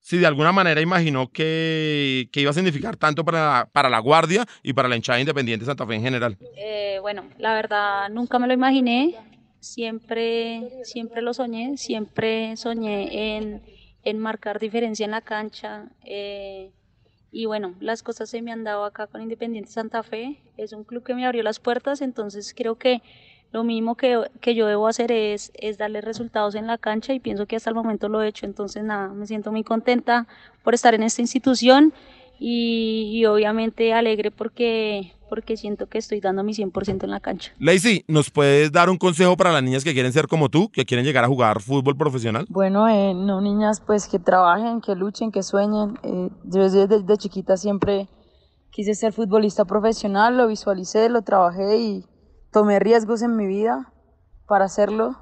S1: si de alguna manera imaginó que, que iba a significar tanto para, para la Guardia y para la hinchada independiente de Santa Fe en general.
S9: Eh, bueno, la verdad nunca me lo imaginé, siempre, siempre lo soñé, siempre soñé en, en marcar diferencia en la cancha. eh, y bueno, las cosas se me han dado acá con Independiente Santa Fe. Es un club que me abrió las puertas, entonces creo que lo mínimo que, que yo debo hacer es, es darle resultados en la cancha y pienso que hasta el momento lo he hecho. Entonces nada, me siento muy contenta por estar en esta institución y, y obviamente alegre porque, porque siento que estoy dando mi 100% en la cancha.
S1: Lacey, ¿nos puedes dar un consejo para las niñas que quieren ser como tú, que quieren llegar a jugar fútbol profesional?
S6: Bueno, eh, no niñas, pues que trabajen, que luchen, que sueñen. Eh, yo desde, desde chiquita siempre quise ser futbolista profesional, lo visualicé, lo trabajé y tomé riesgos en mi vida para hacerlo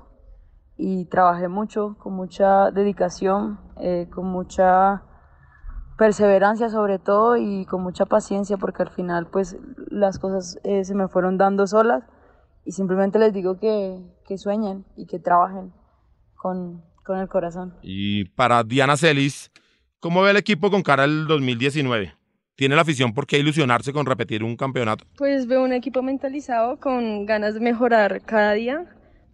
S6: y trabajé mucho, con mucha dedicación, eh, con mucha perseverancia sobre todo y con mucha paciencia porque al final pues las cosas eh, se me fueron dando solas y simplemente les digo que, que sueñen y que trabajen con, con el corazón.
S1: Y para Diana Celis, ¿cómo ve el equipo con cara al 2019? ¿Tiene la afición por qué ilusionarse con repetir un campeonato?
S8: Pues veo un equipo mentalizado con ganas de mejorar cada día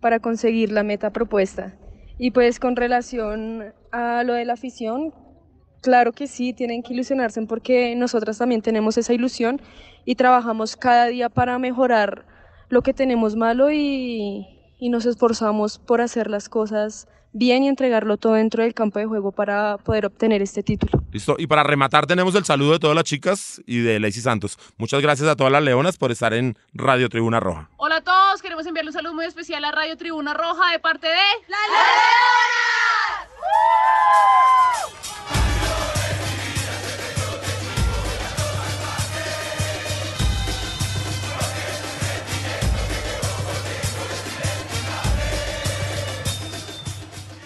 S8: para conseguir la meta propuesta. Y pues con relación a lo de la afición, claro que sí, tienen que ilusionarse porque nosotras también tenemos esa ilusión y trabajamos cada día para mejorar lo que tenemos malo y, y nos esforzamos por hacer las cosas bien y entregarlo todo dentro del campo de juego para poder obtener este título.
S1: Listo. Y para rematar, tenemos el saludo de todas las chicas y de Lacey Santos. Muchas gracias a todas las leonas por estar en Radio Tribuna Roja.
S10: Hola a todos, queremos enviarle un saludo muy especial a Radio Tribuna Roja de parte de... ¡La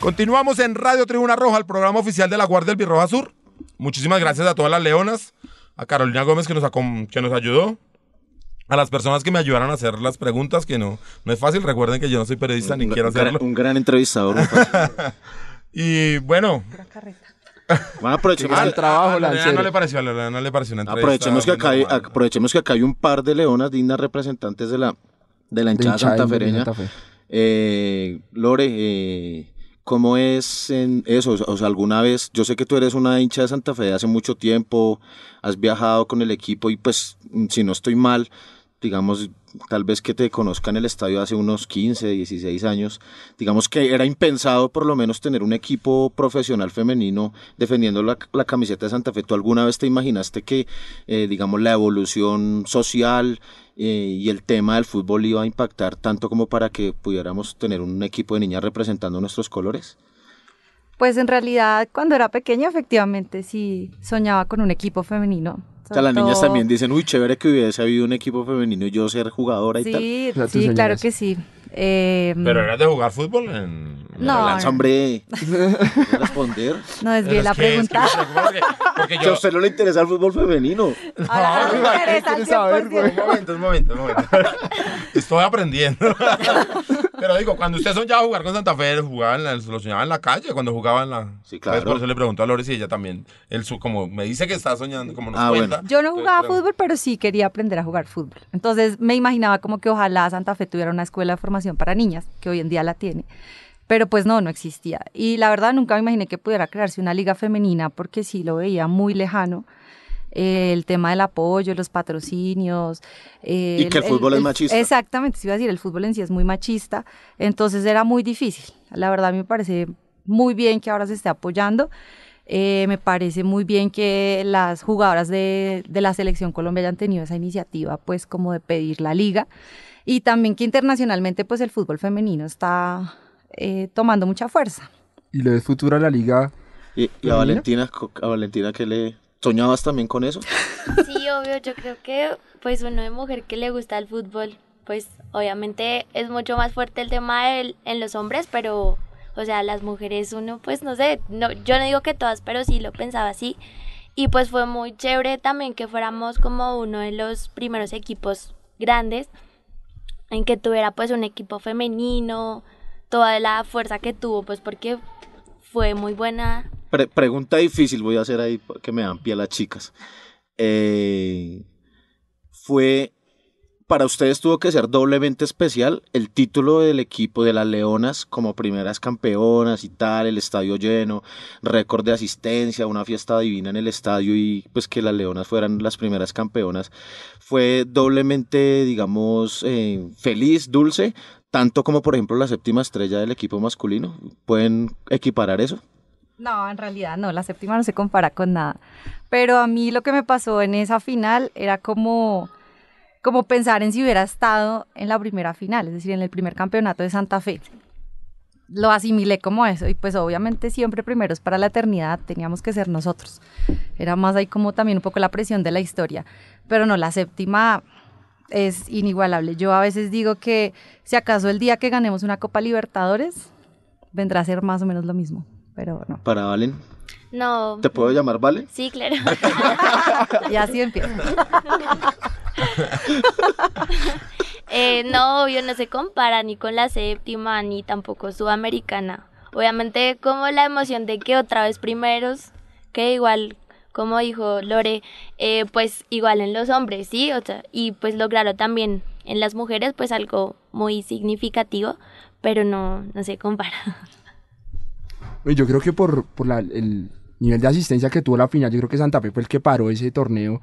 S1: Continuamos en Radio Tribuna Roja, el programa oficial de la Guardia del Birroja Sur. Muchísimas gracias a todas las leonas, a Carolina Gómez que nos, que nos ayudó, a las personas que me ayudaron a hacer las preguntas, que no, no es fácil. Recuerden que yo no soy periodista ni
S2: Un-
S1: quiero
S2: gran-
S1: hacerlo.
S2: Un gran entrevistador. *laughs*
S1: Y bueno,
S2: Bueno, aprovechemos,
S1: Ah,
S2: que,
S1: a Lorena no le pareció, a Lorena no le pareció una entrevista.
S2: aprovechemos, que acá hay, aprovechemos que acá hay un par de leonas dignas representantes de la, de la hinchada santafereña.
S3: Santa Fe.
S2: Eh, Lore, eh, ¿cómo es en eso? O sea, alguna vez, yo sé que tú eres una hincha de Santa Fe de hace mucho tiempo, has viajado con el equipo y pues, si no estoy mal, digamos, tal vez que te conozca en el estadio hace unos 15, 16 años, digamos que era impensado por lo menos tener un equipo profesional femenino defendiendo la, la camiseta de Santa Fe. ¿Tú alguna vez te imaginaste que, eh, digamos, la evolución social eh, y el tema del fútbol iba a impactar tanto como para que pudiéramos tener un equipo de niñas representando nuestros colores?
S5: Pues en realidad cuando era pequeña efectivamente sí soñaba con un equipo femenino.
S2: O sea, las niñas también dicen, uy, chévere que hubiese habido un equipo femenino y yo ser jugadora y tal.
S5: Sí,
S3: O sea, tú
S5: sí, claro que sí. Eh,
S1: Pero eras de jugar fútbol en...
S5: No,
S2: Lanza,
S5: no.
S2: hombre. *laughs* ¿Puedes responder?
S5: No desvié la
S1: es que- es que
S5: pregunta.
S1: preocupa porque, porque
S2: Que
S1: yo...
S2: a usted no le interesa el fútbol femenino.
S5: Ahora me interesa al 100%.
S1: Un momento, un momento, un momento. Estoy aprendiendo. *laughs* Pero digo, cuando ustedes soñaba jugar con Santa Fe, jugaban, en la- lo soñaba en la calle, cuando jugaba en la...
S2: Sí, claro.
S1: Por eso le pregunto a Lores y ella también, él, su, como me dice que está soñando, como nos
S2: Ah, bueno.
S1: cuenta.
S5: Yo no
S1: entonces
S5: jugaba
S1: pregunto.
S5: fútbol, pero sí quería aprender a jugar fútbol. Entonces me imaginaba como que ojalá Santa Fe tuviera una escuela de formación para niñas, que hoy en día la tiene. Pero pues no, no existía. Y la verdad nunca me imaginé que pudiera crearse una liga femenina porque sí lo veía muy lejano. Eh, el tema del apoyo, los patrocinios. eh,
S2: Y que el fútbol es machista.
S5: Exactamente, se iba a decir, el fútbol en sí es muy machista. Entonces era muy difícil. La verdad me parece muy bien que ahora se esté apoyando. Eh, me parece muy bien que las jugadoras de, de la selección Colombia hayan tenido esa iniciativa, pues como de pedir la liga. Y también que internacionalmente, pues el fútbol femenino está eh, tomando mucha fuerza.
S3: ¿Y le ves futuro a la liga?
S2: Y, y a. Valentina, a Valentina, ¿qué le soñabas también con eso?
S4: Sí, obvio, yo creo que pues uno de mujer que le gusta el fútbol, pues obviamente es mucho más fuerte el tema en los hombres, pero o sea, las mujeres uno pues no sé, no, yo no digo que todas, pero sí lo pensaba así. Y pues fue muy chévere también que fuéramos como uno de los primeros equipos grandes en que tuviera pues un equipo femenino, toda la fuerza que tuvo, pues porque fue muy buena
S2: Pre- pregunta difícil voy a hacer ahí que me dan pie a las chicas. Eh, fue, para ustedes tuvo que ser doblemente especial el título del equipo de las Leonas como primeras campeonas y tal, el estadio lleno, récord de asistencia, una fiesta divina en el estadio y pues que las Leonas fueran las primeras campeonas. Fue doblemente, digamos, eh, feliz, dulce, tanto como por ejemplo la séptima estrella del equipo masculino. ¿Pueden equiparar eso?
S5: No, en realidad no, la séptima no se compara con nada. Pero a mí lo que me pasó en esa final era como, como pensar en si hubiera estado en la primera final, es decir, en el primer campeonato de Santa Fe. Lo asimilé como eso y pues obviamente siempre primeros para la eternidad teníamos que ser nosotros. Era más ahí como también un poco la presión de la historia. Pero no, la séptima es inigualable. Yo a veces digo que si acaso el día que ganemos una Copa Libertadores vendrá a ser más o menos lo mismo, pero no.
S2: Para Valen.
S4: No.
S2: ¿Te puedo llamar Vale?
S4: Sí, claro. *laughs*
S5: Y así empieza. *laughs*
S4: Eh, no, obvio, no se compara ni con la séptima ni tampoco sudamericana. Obviamente como la emoción de que otra vez primeros, que igual, como dijo Lore, eh, pues igual en los hombres, ¿sí? O sea, y pues lograron también en las mujeres pues algo muy significativo, pero no, no se compara. *laughs*
S3: Oye, Yo creo que por, por el nivel de asistencia que tuvo la final, yo creo que Santa Fe fue el que paró ese torneo.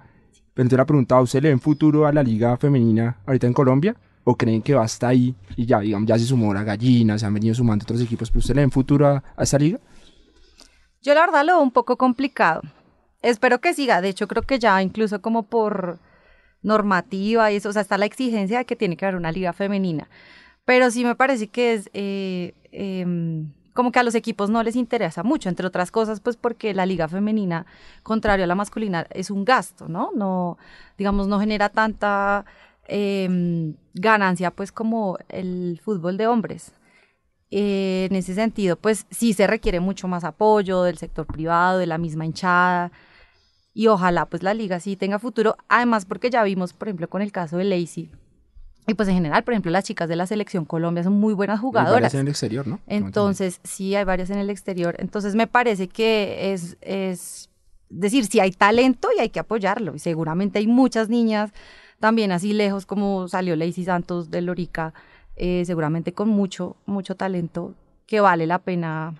S3: Pero entonces la preguntaba, ¿usted le ven futuro a la liga femenina ahorita en Colombia? ¿O creen que va hasta ahí y ya, digamos, ya se sumó la gallina, se han venido sumando otros equipos, pero usted le ven futuro a, a esta liga?
S5: Yo la verdad lo veo un poco complicado. Espero que siga. De hecho, creo que ya incluso como por normativa y eso, o sea, está la exigencia de que tiene que haber una liga femenina. Pero sí me parece que es eh, em, como que a los equipos no les interesa mucho, entre otras cosas, pues porque la liga femenina, contrario a la masculina, es un gasto, ¿no? No, digamos, no genera tanta em, ganancia, pues como el fútbol de hombres. Eh, en ese sentido, pues sí se requiere mucho más apoyo del sector privado, de la misma hinchada. Y ojalá pues la liga sí tenga futuro. Además, porque ya vimos, por ejemplo, con el caso de Lacey. Y pues en general, por ejemplo, las chicas de la selección Colombia son muy buenas
S3: Hay
S5: jugadoras.
S3: varias en el exterior, ¿no?
S5: Entonces, sí, hay varias en el exterior. Entonces, me parece que es, es decir, si hay talento y hay que apoyarlo. Y seguramente hay muchas niñas también así lejos como salió Lacey Santos de Lorica, eh, seguramente con mucho, mucho talento que vale la pena,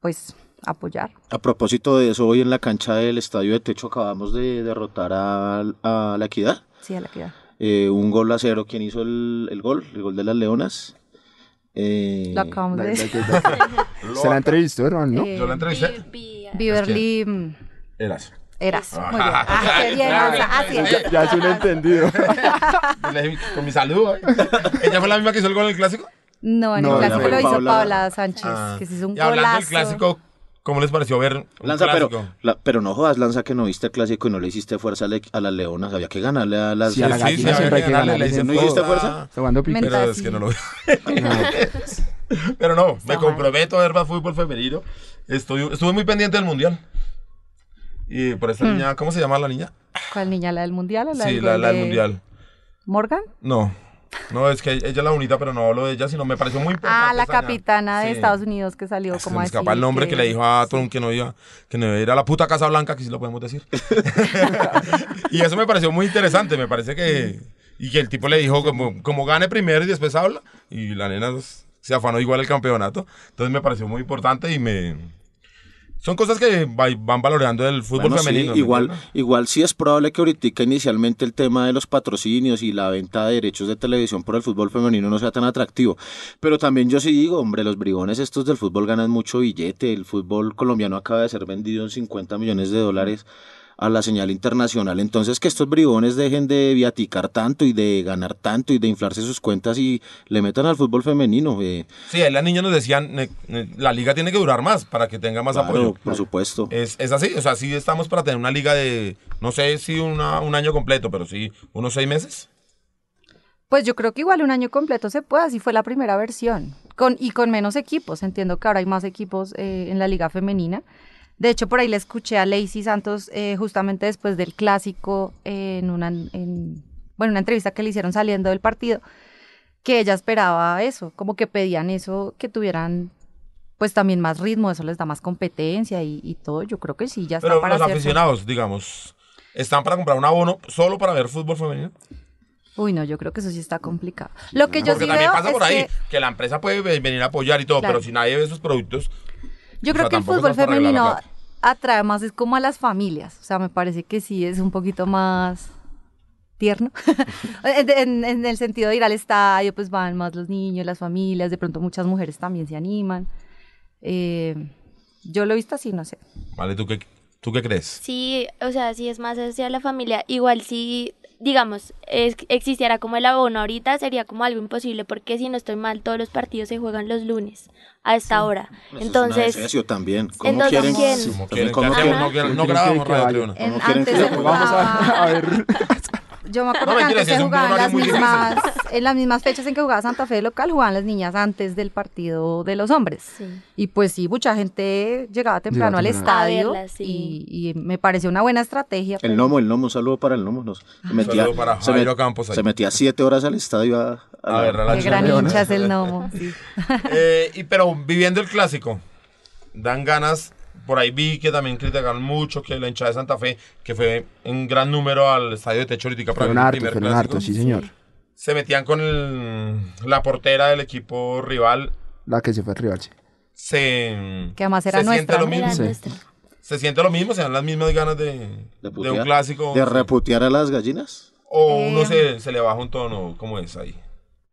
S5: pues, apoyar.
S2: A propósito de eso, hoy en la cancha del Estadio de Techo acabamos de derrotar a, a la Equidad.
S5: Sí, a la que
S2: Eh, un gol a cero. ¿Quién hizo el, el gol? El gol de las Leonas. Eh,
S5: Lo acabamos de decir.
S3: Se la entrevistó, hermano, ¿no?
S5: Eh,
S1: Yo la entrevisté.
S5: Beverly mm,
S1: Eras.
S5: Eras. Muy bien. Ah, qué bien, Elsa, así es.
S3: Ya, es un entendido.
S1: Con mi saludo. ¿eh? ¿Ella fue la misma que hizo el gol en el clásico?
S5: No, en
S3: No,
S5: el
S3: ella
S5: clásico
S3: fue
S5: lo hizo
S2: Paula-
S5: Paula Sánchez,
S1: Ah.
S5: que se hizo un
S1: y hablando del
S5: golazo.
S1: clásico, ¿Cómo les pareció ver un
S2: Lanza, pero, la- pero no jodas, Lanza, que no viste el clásico y no le hiciste fuerza a, le- a las leonas. Había que ganarle a las...
S3: Sí, a la
S1: Sí,
S3: gallina
S1: sí,
S3: siempre hay que
S1: ganarle,
S3: ganarle.
S1: le hice
S2: ¿No hiciste fuerza?
S3: Jugando.
S1: Pero es que no lo *laughs* *laughs* Pero no, me comprometo a ver más fútbol femenino. Estoy, estuve muy pendiente del mundial. Y por esta
S5: Hmm.
S1: niña, ¿cómo se llama la niña?
S5: ¿Cuál niña? ¿La del mundial o la
S1: sí,
S5: del
S1: la, la del
S5: de
S1: mundial.
S5: ¿Morgan?
S1: No, no, es que ella es la bonita, pero no hablo de ella, sino me pareció muy importante.
S5: Ah, la capitana de
S1: Sí.
S5: Estados Unidos que salió como
S1: me
S5: a
S1: escapa el nombre que... le dijo a Trump que no iba, que no iba a ir a la puta Casa Blanca, que sí lo podemos decir. *laughs* y eso me pareció muy interesante, me parece que... Y que el tipo le dijo, como, como gane primero y después habla, y la nena se afanó igual el campeonato. Entonces me pareció muy importante y me... Son cosas que va- van valorando el fútbol
S2: Bueno,
S1: femenino. ¿me
S2: igual, igual sí es probable que ahorita inicialmente el tema de los patrocinios y la venta de derechos de televisión por el fútbol femenino no sea tan atractivo. Pero también yo sí digo, hombre, los bribones estos del fútbol ganan mucho billete. El fútbol colombiano acaba de ser vendido en 50 millones de dólares a la señal internacional. Entonces que estos bribones dejen de viaticar tanto y de ganar tanto y de inflarse sus cuentas y le metan al fútbol femenino. eh,
S1: Sí, ahí las niñas nos decían, ne- ne- la liga tiene que durar más para que tenga más
S2: claro,
S1: apoyo.
S2: por supuesto.
S1: Es, es así, o sea, sí estamos para tener una liga de, no sé si una- un año completo, pero sí unos seis meses.
S5: Pues yo creo que igual un año completo se puede, así fue la primera versión. Con, y con menos equipos, entiendo que ahora hay más equipos eh, en la liga femenina. De hecho, por ahí le escuché a Lacey Santos eh, justamente después del clásico eh, en una, en, bueno, una entrevista que le hicieron saliendo del partido, que ella esperaba eso, como que pedían eso, que tuvieran pues también más ritmo, eso les da más competencia y, y todo. Yo creo que sí, ya está
S1: Pero
S5: para
S1: los aficionados, digamos, ¿están para comprar un abono solo para ver fútbol femenino?
S5: Uy, no, yo creo que eso sí está complicado. Lo que yo
S1: Porque
S5: sí
S1: también
S5: veo
S1: pasa
S5: es
S1: por ahí,
S5: que-
S1: que... la empresa puede ve- venir a apoyar y todo,
S5: Claro.
S1: pero si nadie ve sus productos,
S5: Yo
S1: O
S5: creo
S1: sea,
S5: que el fútbol femenino atrae más, es como a las familias. O sea, me parece que sí es un poquito más tierno. *laughs* en, en- en el sentido de ir al estadio, pues van más los niños, las familias, de pronto muchas mujeres también se animan. Eh, yo lo he visto así, no sé.
S1: ¿vale? ¿Tú qué, tú qué crees?
S4: Sí, o sea, sí es más hacia la familia. Igual si, digamos, es- existiera como el abono ahorita, sería como algo imposible, porque si no estoy mal, todos los partidos se juegan los lunes a esta hora.
S2: Es una
S4: Entonces,
S2: decepción también. ¿Cómo
S4: entonces,
S2: quieren? También,
S1: quieren,
S2: ¿cómo
S1: ¿qué
S2: quieren?
S1: no, quieren-. *laughs*
S5: Yo me acuerdo
S1: No,
S5: que
S1: mentira,
S5: antes se jugaban las mismas, en las mismas fechas en que jugaba Santa Fe de local, jugaban las niñas antes del partido de los hombres.
S4: Sí.
S5: Y pues sí, mucha gente llegaba temprano al
S3: temprano.
S4: A
S5: estadio
S4: sí.
S5: y, y me pareció una buena estrategia.
S2: El Nomo, el Nomo, un saludo para el Nomo. Nos, se metía,
S1: saludo para
S2: se,
S1: Jairo Campos
S2: se metía siete horas al estadio a,
S1: A ver, a la
S5: Qué gran
S1: Leona.
S5: hincha es el Nomo. *laughs* sí.
S1: Eh, y, pero viviendo el clásico, dan ganas. Por ahí vi que también criticaron mucho que la hinchada de Santa Fe, que fue en gran número al estadio de Techo ahorita para el primer clásico.
S3: sí, señor.
S1: Se metían con el- la portera del equipo rival.
S3: La que se fue al rival, sí.
S1: Se,
S5: Que además era
S1: se siente
S5: nuestra,
S1: lo
S5: ¿no?
S1: mismo.
S4: era
S3: Sí.
S4: nuestra.
S1: Se siente lo mismo, se dan las mismas ganas de,
S2: de,
S1: un clásico.
S2: de reputear a las gallinas.
S1: o uno
S5: Eh,
S1: se, se le baja un tono, ¿cómo es ahí?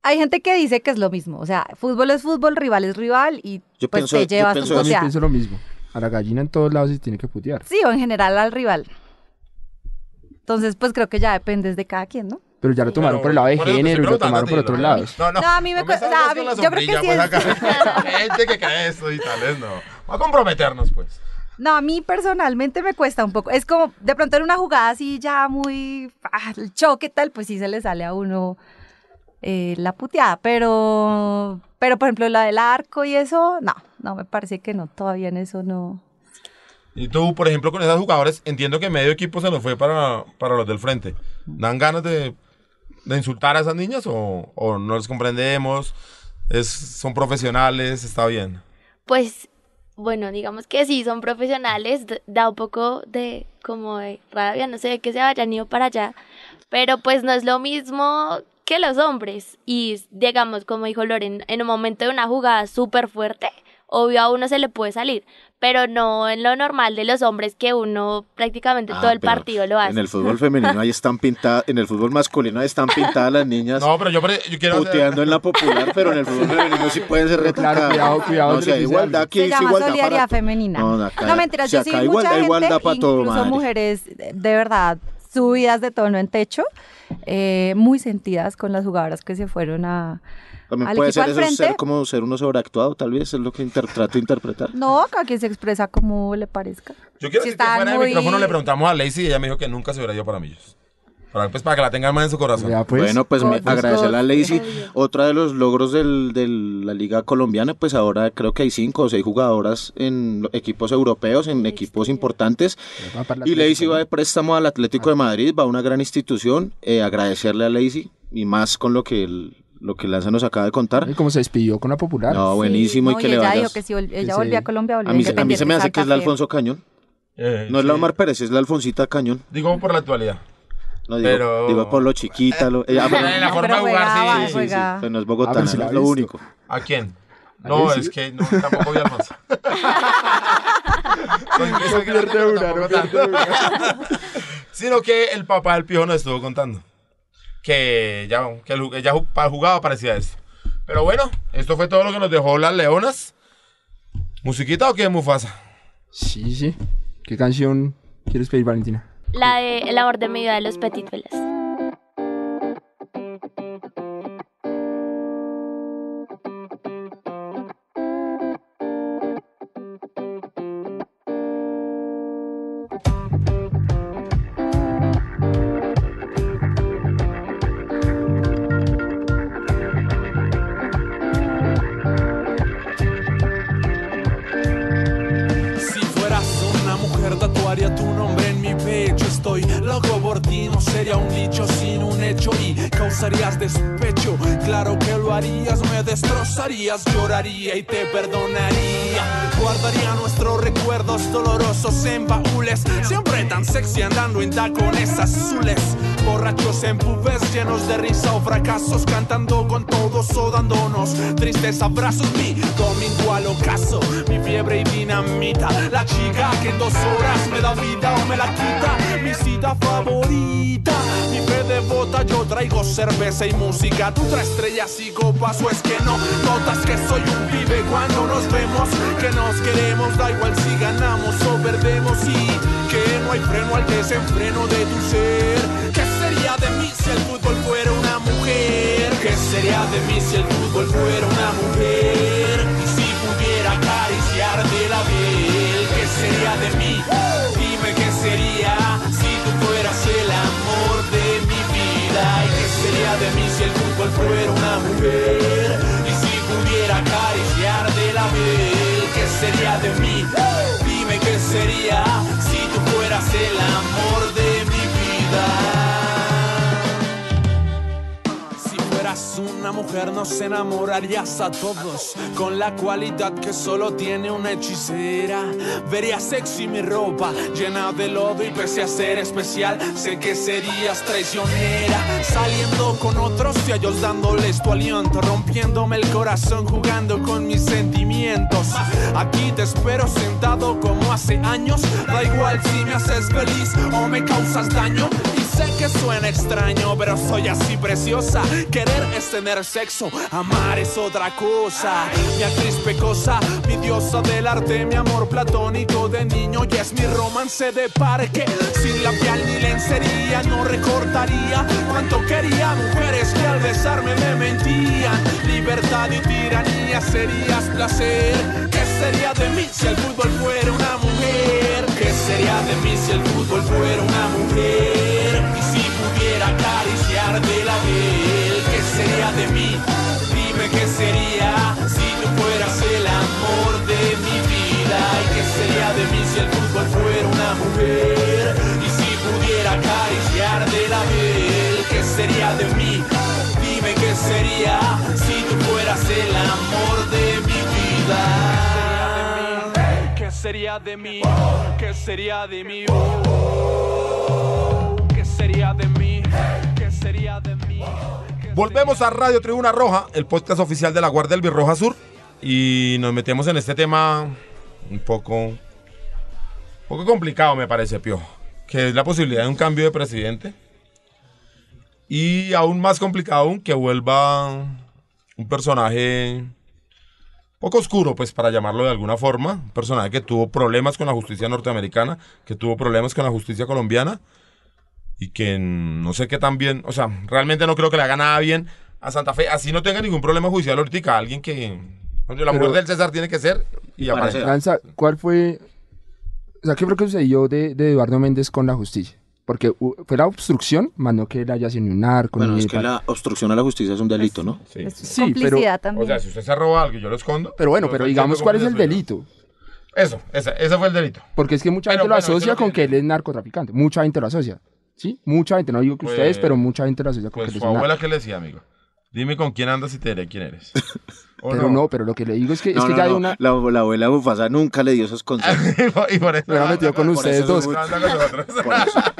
S5: Hay gente que dice que es lo mismo. O sea, fútbol es fútbol, rival es rival y
S2: Yo
S5: pues
S2: pienso-
S5: te
S2: yo
S5: llevas
S2: pienso
S5: tu
S3: Yo también
S5: puteada.
S3: pienso lo mismo. A la gallina en todos lados se tiene que putear.
S5: Sí, o en general al rival. Entonces, pues creo que ya dependes de cada quien, ¿no?
S3: Pero ya lo tomaron por el lado de género y lo tomaron por otros
S1: ¿no?
S3: lados.
S1: No, no,
S5: No, a mí me
S1: no
S5: cu- o sea, a
S1: salgas
S5: mí-
S1: con la
S5: yo creo que sí
S1: pues, acá. Gente que cree esto y tales, no. Va a comprometernos, pues.
S5: No, a mí personalmente me cuesta un poco. Es como, de pronto en una jugada así ya muy, ah, el choque tal, pues sí se le sale a uno eh, la puteada. Pero, pero por ejemplo la del arco y eso, no, no, me parece que no, todavía en eso no.
S1: Y tú, por ejemplo, con esas jugadores, entiendo que medio equipo se nos fue para, para los del frente. ¿Dan ganas de, de insultar a esas niñas o, o no les comprendemos? Es, son profesionales, está bien.
S4: Pues, bueno, digamos que sí, son profesionales, da un poco de como de rabia, no sé, que se hayan ido para allá, pero pues no es lo mismo que los hombres. Y digamos, como dijo Loren, en un momento de una jugada súper fuerte, obvio a uno se le puede salir, pero no en lo normal de los hombres que uno prácticamente
S2: Ah,
S4: todo el partido lo hace.
S2: En el fútbol femenino ahí están pintadas, en el fútbol masculino ahí están pintadas las niñas
S1: No, pero yo, yo quiero hacer-
S2: puteando en la popular, pero en el fútbol femenino sí pueden ser retocadas.
S3: Claro, cuidado, cuidado,
S2: No, hay
S3: dice
S2: igualdad aquí,
S5: Se
S2: es
S5: llama
S2: igualdad
S5: solidaridad
S2: para
S5: femenina.
S2: No,
S5: No,
S2: acá-
S5: mentiras,
S2: si
S5: yo sí
S2: igualdad,
S5: mucha gente,
S2: igualdad para todo,
S5: incluso
S2: madre.
S5: mujeres de verdad subidas de tono en techo, eh, muy sentidas con las jugadoras que se fueron a,
S2: También
S5: al
S2: puede ser
S5: al
S2: eso, ser como ser uno sobreactuado, tal vez, es lo que inter- trato de interpretar.
S5: No, cada quien se expresa como le parezca.
S1: Yo quiero
S5: Si
S1: decir que fuera del
S5: muy-
S1: micrófono le preguntamos a Lacey y ella me dijo que nunca se hubiera ido para Millos. Para, pues, para que la tengan más en su corazón.
S2: bueno, pues me
S5: God,
S2: agradecerle a. Lazy. Otra de los logros del- de la liga colombiana, pues ahora creo que hay cinco o seis jugadoras en equipos europeos, en equipos importantes. Y Lazy va de préstamo al Atlético de Madrid, va a una gran institución. Eh, agradecerle a Lazy y más con lo que el- lo que Lanza nos acaba de contar.
S3: Y como se despidió con la popular.
S2: No, buenísimo
S5: No,
S2: y que
S5: y
S2: le
S5: ella
S2: vayas.
S5: dijo que si vol- ella volvía a Colombia, volvía
S2: A mí, se- a mí
S5: Independiente
S2: se me hace que es la. Alfonso Cañón.
S1: Eh,
S2: No es la. Omar Pérez, es la Alfonsita Cañón.
S1: Digo por la actualidad.
S2: No, digo,
S1: Pero-
S2: digo por lo chiquita. Lo, eh, ah, pero- *laughs*
S1: En la
S5: No,
S1: forma de jugar,
S5: juega,
S1: sí, sí,
S5: juega.
S2: pero no es
S3: Ah, sí la
S2: es lo único.
S1: ¿A quién?
S3: ¿A
S1: No,
S3: Lacey?
S1: es que no, tampoco vi a Alfonso. *laughs*
S3: No pierde una, no
S1: tanto.
S3: pierde una. *laughs*
S1: Sino que el papá del piojo nos estuvo contando. Que ya, que pa- jugaba parecía esto. Pero bueno, esto fue todo lo que nos dejó las leonas. ¿Musiquita o qué, Mufasa?
S3: Sí, sí. ¿Qué canción quieres pedir, Valentina?
S4: La de El amor de mi vida de los Petit Felas.
S11: Sería un dicho sin un hecho Y causarías despecho, claro que lo harías Me destrozarías, lloraría y te perdonaría. Guardaría nuestros recuerdos dolorosos en baúles Siempre tan sexy andando en tacones azules. Borrachos en pubes llenos de risa o fracasos Cantando con todos o dándonos tristes abrazos. Mi domingo al ocaso, mi fiebre y dinamita. La chica que en dos horas me da vida o me la quita Cita favorita, mi fe devota Yo traigo cerveza y música. Tú traes estrellas y copas o es que no. Notas que soy un pibe cuando nos vemos. Que nos queremos, da igual si ganamos o perdemos. Y que no hay freno al desenfreno de tu ser. ¿Qué sería de mí si el fútbol fuera una mujer? ¿Qué sería de mí si el fútbol fuera una mujer? Y si pudiera acariciarte la piel, ¿qué sería de mí? Dime qué sería fútbol fuera una mujer? Y si pudiera acariciarte la piel, ¿qué sería de mí? Dime qué sería si tú fueras el amor de una mujer nos enamorarías a todos. Con la cualidad que solo tiene una hechicera. Verías sexy mi ropa llena de lodo Y pese a ser especial sé que serías traicionera. Saliendo con otros y ellos dándoles tu aliento Rompiéndome el corazón jugando con mis sentimientos. Aquí te espero sentado como hace años. Da igual si me haces feliz o me causas daño sé que suena extraño, pero soy así preciosa. Querer es tener sexo, amar es otra cosa. Mi actriz pecosa, mi diosa del arte, mi amor platónico de niño y es mi romance de parque. Sin labial ni lencería, no recordaría cuánto quería mujeres que al besarme me mentían. Libertad y tiranía serías placer. ¿Qué sería de mí si el fútbol fuera una mujer? ¿Qué sería de mí si el fútbol fuera una mujer? La piel, ¿qué sería de mí? Dime qué sería si tú fueras el amor de mi vida. ¿Y qué sería de mí si el fútbol fuera una mujer? Y si pudiera acariciarte la piel, ¿qué sería de mí? Dime qué sería si tú fueras el amor de mi vida. ¿Qué sería de? ¿Qué sería de mí? ¿Qué sería de mí? ¿Qué sería de mí?
S1: Volvemos a Radio Tribuna Roja, el podcast oficial de la Guardia del Birroja Sur. Y nos metemos en este tema un poco, un poco complicado, me parece, Piojo. Que es la posibilidad de un cambio de presidente. Y aún más complicado aún que vuelva un personaje poco oscuro, pues para llamarlo de alguna forma. Un personaje que tuvo problemas con la justicia norteamericana, que tuvo problemas con la justicia colombiana y que no sé qué tan bien, o sea, realmente no creo que le haga nada bien a Santa Fe, así no tenga ningún problema judicial ahorita, alguien que... La
S3: Pero-
S1: mujer del César tiene que ser y aparece.
S3: Lanza, ¿cuál fue, o sea, qué fue lo que sucedió de, de Eduardo Méndez con la justicia? Porque fue la obstrucción, más no que él haya sido ni un narco,
S2: Bueno, es que la obstrucción a la justicia es un delito, ¿no?
S1: Sí.
S3: Sí, pero,
S1: O sea, si usted se roba algo y yo lo escondo...
S3: pero bueno, pero digamos, ¿cuál es el delito?
S1: Eso, ese, ese fue el delito.
S3: Porque es que mucha
S1: Pero
S3: gente lo
S1: bueno,
S3: asocia
S1: lo
S3: con
S1: que
S3: él es narcotraficante. Mucha gente lo asocia. ¿Sí? Mucha gente, no digo que ustedes,
S1: Pues-
S3: pero mucha gente lo asocia con
S1: Pues
S3: que
S1: su
S3: es
S1: abuela que le decía, amigo. Dime con quién andas y te diré quién eres. *laughs* ¿O
S3: Pero no? pero lo que le digo es que, es
S2: No,
S3: que
S2: no,
S3: ya hay
S2: no,
S3: una...
S2: La, la abuela Bufasa nunca le dio esos consejos. *laughs*
S1: y por eso
S3: Me hubiera metido con
S2: Por
S3: ustedes *laughs*
S2: eso
S3: dos.
S2: es muy-.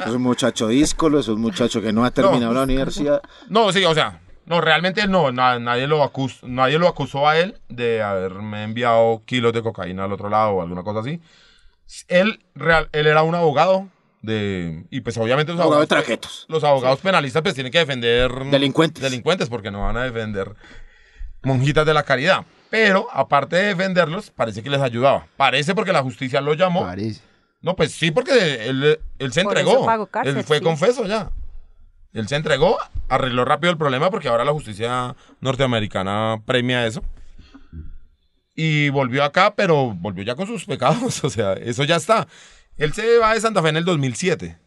S2: Es un muchacho díscolo, es un muchacho que no ha terminado la universidad.
S1: No, sí, o sea, no, realmente no, na- nadie, lo acusó, nadie lo acusó a él de haberme enviado kilos de cocaína al otro lado o alguna cosa así. Él, real, él era un abogado de... Y pues obviamente los
S2: Abogado de
S1: abogados...
S2: traquetos.
S1: Los abogados penalistas pues tienen que defender...
S2: Delincuentes.
S1: Delincuentes porque no van a defender monjitas de la caridad. Pero, aparte de defenderlos, parece que les ayudaba. Parece porque la justicia lo llamó.
S3: Parece.
S1: No, pues sí, porque él, él se
S5: Por
S1: entregó.
S5: cárcel,
S1: él fue
S5: sí.
S1: confeso ya. Él se entregó, arregló rápido el problema porque ahora la justicia norteamericana premia eso. Y volvió acá, pero volvió ya con sus pecados. *laughs* O sea, eso ya está. Él se va de Santa Fe en el 2007.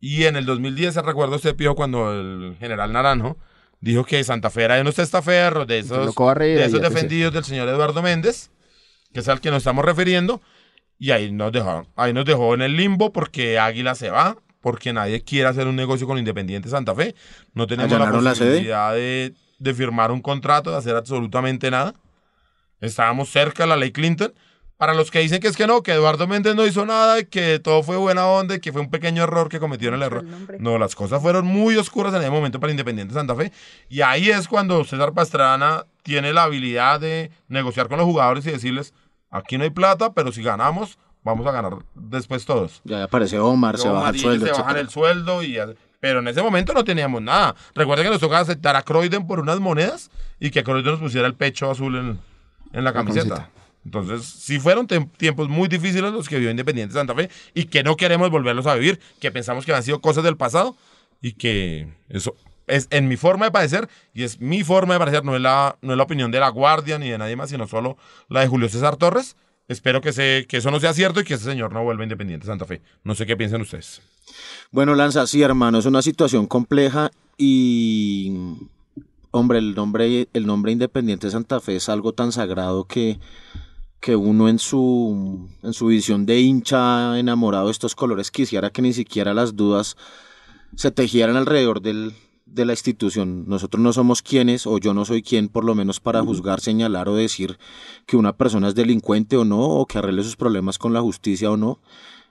S1: Y en el 2010, se recuerdo usted, Pío, cuando el general Naranjo dijo que Santa Fe era de unos testaferros, de esos, de esos defendidos del señor Eduardo Méndez, que es al que nos estamos refiriendo. Y ahí nos dejó, ahí nos dejó en el limbo porque Águila se va, porque nadie quiere hacer un negocio con Independiente Santa Fe. No tenemos la
S2: ¿Allanaron la
S1: posibilidad de, de firmar un contrato, de hacer absolutamente nada. Estábamos cerca de la ley Clinton. Para los que dicen que es que no, que Eduardo Méndez no hizo nada, y que todo fue buena onda, y que fue un pequeño error que cometieron el error. No, las cosas fueron muy oscuras en ese momento para Independiente Santa Fe. Y ahí es cuando César Pastrana tiene la habilidad de negociar con los jugadores y decirles, aquí no hay plata, pero si ganamos, vamos a ganar después todos.
S2: Ya aparece Omar, se baja el sueldo,
S1: se bajan el sueldo y ya- pero en ese momento no teníamos nada. Recuerda que nos tocaba aceptar a Croydon por unas monedas y que Croydon nos pusiera el pecho azul en, en la camiseta.
S3: camiseta.
S1: Entonces, sí fueron tiempos muy difíciles los que vivió Independiente Santa Fe y que no queremos volverlos a vivir, que pensamos que han sido cosas del pasado y que eso es en mi forma de parecer y es mi forma de parecer, no es la, no es la opinión de la Guardia ni de nadie más, sino solo la de Julio César Torres. Espero que, se, que eso no sea cierto y que ese señor no vuelva Independiente Santa Fe. No sé qué piensan ustedes.
S2: Bueno, Lanza, sí, hermano, es una situación compleja y, hombre, el nombre, el nombre Independiente Santa Fe es algo tan sagrado que, que uno en su, en su visión de hincha enamorado de estos colores quisiera que ni siquiera las dudas se tejieran alrededor del, de la institución. Nosotros no somos quienes, o yo no soy quien, por lo menos para juzgar, señalar o decir que una persona es delincuente o no, o que arregle sus problemas con la justicia o no.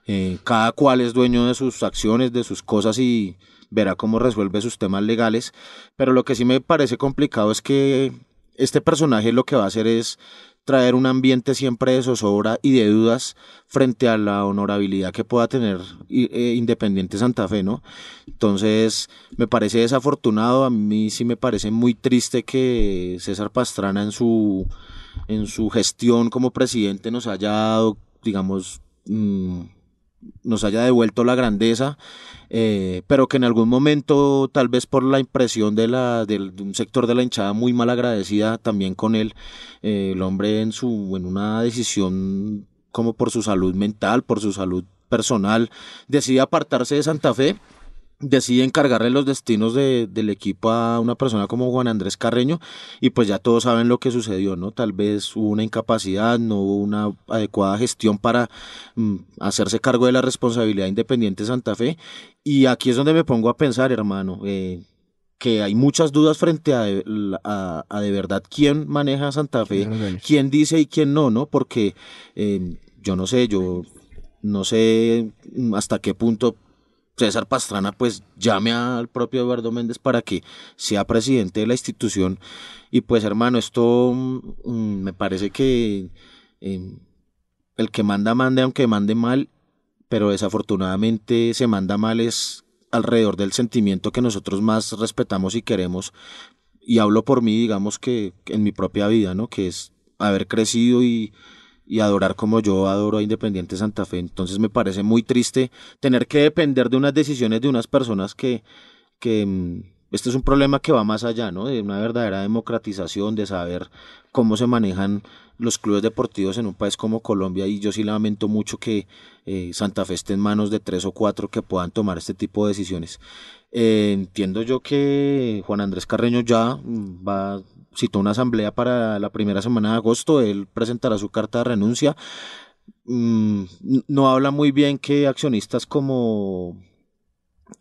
S2: Eh, cada cual es dueño de sus acciones, de sus cosas y verá cómo resuelve sus temas legales. Pero lo que sí me parece complicado es que este personaje lo que va a hacer es traer un ambiente siempre de zozobra y de dudas frente a la honorabilidad que pueda tener eh, Independiente Santa Fe, ¿no? Entonces, me parece desafortunado, a mí sí me parece muy triste que César Pastrana en su, en su gestión como presidente nos haya dado, digamos, mm, nos haya devuelto la grandeza, eh, pero que en algún momento, tal vez por la impresión de, la, de un sector de la hinchada muy mal agradecida también con él, eh, el hombre en, su, en una decisión como por su salud mental, por su salud personal, decide apartarse de Santa Fe decide encargarle los destinos de- del equipo a una persona como Juan Andrés Carreño y pues ya todos saben lo que sucedió, ¿no? Tal vez hubo una incapacidad, no hubo una adecuada gestión para mm, hacerse cargo de la responsabilidad independiente de Santa Fe y aquí es donde me pongo a pensar, hermano, eh, que hay muchas dudas frente a, a, a de verdad quién maneja Santa Fe, quién dice y quién no, ¿no? Porque eh, yo no sé, yo no sé mm, hasta qué punto César Pastrana pues llame al propio Eduardo Méndez para que sea presidente de la institución. Y pues hermano esto mm, me parece que eh, el que manda mande aunque mande mal pero desafortunadamente se manda mal es alrededor del sentimiento que nosotros más respetamos y queremos. Y hablo por mí digamos que en mi propia vida no que es haber crecido y y adorar como yo adoro a Independiente Santa Fe. Entonces me parece muy triste tener que depender de unas decisiones de unas personas que, que, mm, este es un problema que va más allá, ¿no? De una verdadera democratización, de saber cómo se manejan los clubes deportivos en un país como Colombia y yo sí lamento mucho que eh, Santa Fe esté en manos de tres o cuatro que puedan tomar este tipo de decisiones. Eh, entiendo yo que Juan Andrés Carreño ya mm, va citó una asamblea para la primera semana de agosto, él presentará su carta de renuncia. Mm, no habla muy bien que accionistas como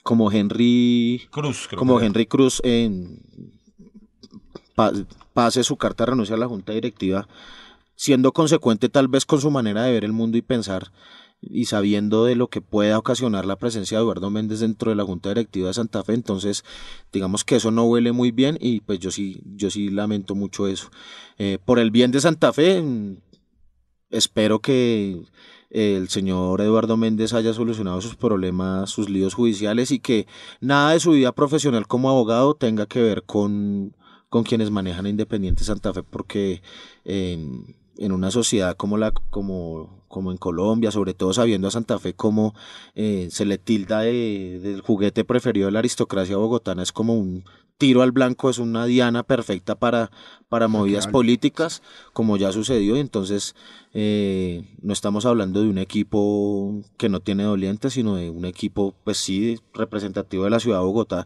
S2: como Henry
S1: Cruz,
S2: como. Henry Cruz en pa- pase su carta de renuncia a la junta directiva siendo consecuente tal vez con su manera de ver el mundo y pensar y sabiendo de lo que pueda ocasionar la presencia de Eduardo Méndez dentro de la junta directiva de Santa Fe, entonces digamos que eso no huele muy bien y pues yo sí, yo sí lamento mucho eso. Eh, por el bien de Santa Fe, mm, espero que el señor Eduardo Méndez haya solucionado sus problemas, sus líos judiciales y que nada de su vida profesional como abogado tenga que ver con, con quienes manejan Independiente Santa Fe, porque eh, en una sociedad como la como, como en Colombia, sobre todo sabiendo a Santa Fe como eh, se le tilda de, del juguete preferido de la aristocracia bogotana, es como un tiro al blanco, es una diana perfecta para, para movidas políticas, como ya sucedió, y entonces eh, no estamos hablando de un equipo que no tiene dolientes, sino de un equipo, pues sí, representativo de la ciudad de Bogotá,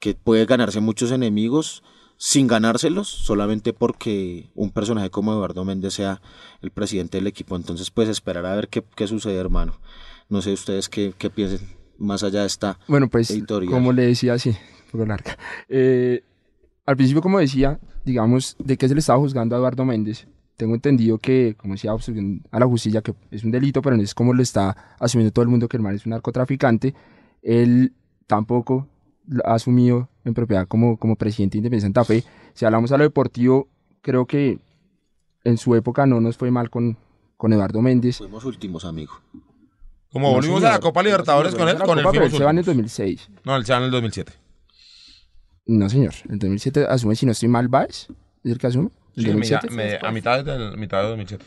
S2: que puede ganarse muchos enemigos sin ganárselos, solamente porque un personaje como Eduardo Méndez sea el presidente del equipo. Entonces, pues esperar a ver qué, qué sucede, hermano. No sé ustedes qué, qué piensen más allá de esta
S3: Bueno, pues
S2: editorial.
S3: como le decía, sí, poco larga. Eh, al principio, como decía, digamos, de qué se le estaba juzgando a Eduardo Méndez. Tengo entendido que, como decía, obstrucción a la justicia, que es un delito, pero no es como lo está asumiendo todo el mundo que el man es un narcotraficante. Él tampoco ha asumido en propiedad como, como presidente de Independiente Santa Fe. Si hablamos a lo deportivo, creo que en su época no nos fue mal con, con Eduardo Méndez.
S2: Fuimos últimos, amigo.
S1: Como
S3: No,
S1: volvimos a
S3: señor.
S1: la Copa Libertadores con él,
S3: a
S1: con él
S3: Copa, pero
S1: fuimos
S3: él se va en el
S1: últimos.
S3: 2006.
S1: No, él se va en el 2007.
S3: No, señor. En 2007 asume, si no estoy mal, Baez. ¿Es el que asume? ¿El
S1: Sí,
S3: 2007?
S1: me- me- a mitad del, mitad de 2007.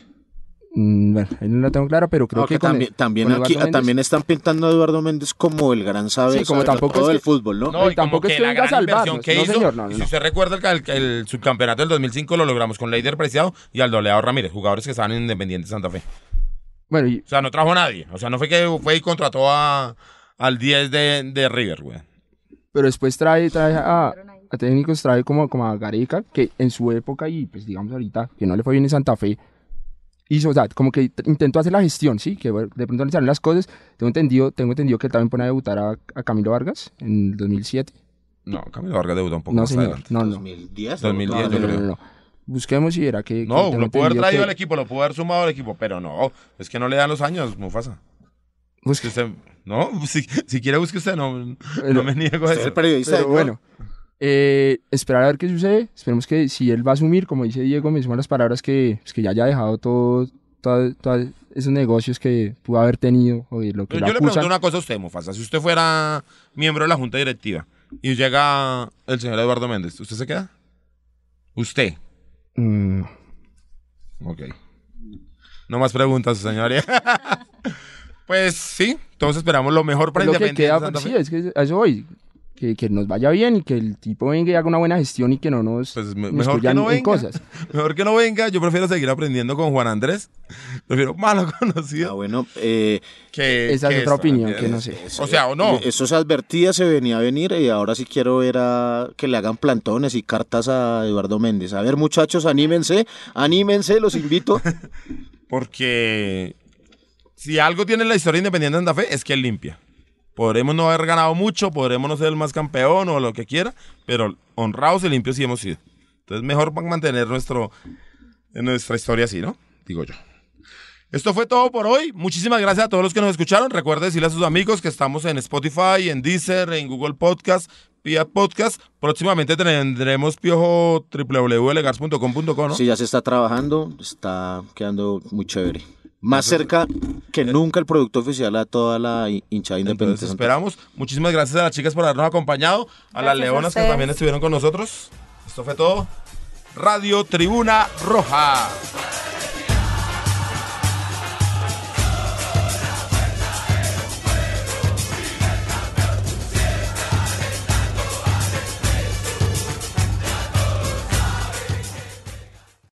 S3: Mm, bueno, no la tengo clara, pero creo
S2: No,
S3: que,
S2: que
S3: con
S2: también,
S3: el-
S2: también
S3: con
S2: aquí
S3: Méndez-
S2: también están pintando a Eduardo Méndez como el gran sabe
S3: Sí, como tampoco
S2: todo
S3: es
S2: fútbol, ¿no?
S1: No, y
S3: tampoco es
S1: que la
S3: venga a salvarnos.
S1: que
S3: No,
S1: hizo,
S3: señor, no, no,
S1: y si
S3: no.
S1: usted recuerda el, el- el subcampeonato del 2005 lo logramos con Leider Preciado y Aldoleado Ramírez, jugadores que estaban en Independiente Santa Fe.
S3: Bueno, y
S1: O sea, no trajo a nadie. O sea, no fue que fue y contrató a, al 10 de, de River, güey.
S3: pero después trae, trae a, a técnicos, trae como, como a Gareca, que en su época y pues digamos ahorita, que no le fue bien en Santa Fe, hizo, o sea, como que intentó hacer la gestión, ¿sí? Que de pronto le salen las cosas. Tengo entendido, tengo entendido que él también pone a debutar a, a Camilo Vargas en el 2007.
S1: No, Camilo Vargas debutó un poco
S3: No,
S1: más
S3: señor,
S1: adelante.
S3: no, no.
S2: 2010.
S1: 2010,
S3: No,
S1: yo
S3: no, no, no, no. Busquemos y era que... que
S1: No,
S3: tengo
S1: lo pudo haber traído
S3: que-
S1: al equipo, lo pudo haber sumado al equipo, pero no, es que no le dan los años, Mufasa.
S3: Busque-
S1: Si usted- no, *laughs* si, si quiere busque usted, no,
S3: Pero-
S1: no me niego a
S2: Usted es
S1: eso.
S2: el periodista.
S3: Pero bueno, eh, esperar a ver qué sucede. Esperemos que si él va a asumir, como dice Diego, me suman las palabras que, pues, que ya haya dejado todo, todo- todos esos negocios que pudo haber tenido o lo que
S1: yo le pregunto una cosa a usted, Mufasa. Si usted fuera miembro de la junta directiva y llega el señor Eduardo Méndez, ¿usted se queda? Usted.
S3: Mm,
S1: Ok. No más preguntas, señoría. *laughs* pues sí, todos esperamos lo mejor para
S3: es lo que
S1: Independiente
S3: queda,
S1: Santa
S3: sí,
S1: Fe.
S3: es que a eso voy. Que, que nos vaya bien y que el tipo venga y haga una buena gestión y que no nos,
S1: Pues me-
S3: nos
S1: mejor que no
S3: en
S1: venga.
S3: cosas. *laughs*
S1: Mejor que no venga, yo prefiero seguir aprendiendo con Juan Andrés. *laughs* Prefiero malo
S2: Ah,
S1: conocido
S2: bueno, eh,
S1: que...
S3: Esa es otra opinión, que no sé.
S1: O sea, o no.
S2: Eso se advertía, se venía a venir y ahora sí quiero ver a que le hagan plantones y cartas a Eduardo Méndez. A ver, muchachos, anímense, anímense, los invito. *laughs*
S1: Porque si algo tiene la historia independiente de Santa Fe es que él limpia. Podremos no haber ganado mucho, podremos no ser el más campeón o lo que quiera, pero honrados y limpios sí hemos sido. Entonces mejor mantener nuestro, nuestra historia así, ¿no? Digo yo. Esto fue todo por hoy. Muchísimas gracias a todos los que nos escucharon. Recuerde decirle a sus amigos que estamos en Spotify, en Deezer, en Google Podcast, Pia Podcast. Próximamente tendremos piojo www.legars.com.co, ¿no?
S2: Sí, ya se está trabajando, está quedando muy chévere. Más cerca que nunca el producto oficial a toda la hi- hinchada independiente.
S1: Entonces esperamos. Muchísimas gracias a las chicas por habernos acompañado, a las
S5: a
S1: leonas que también estuvieron con nosotros. Esto fue todo. Radio Tribuna Roja.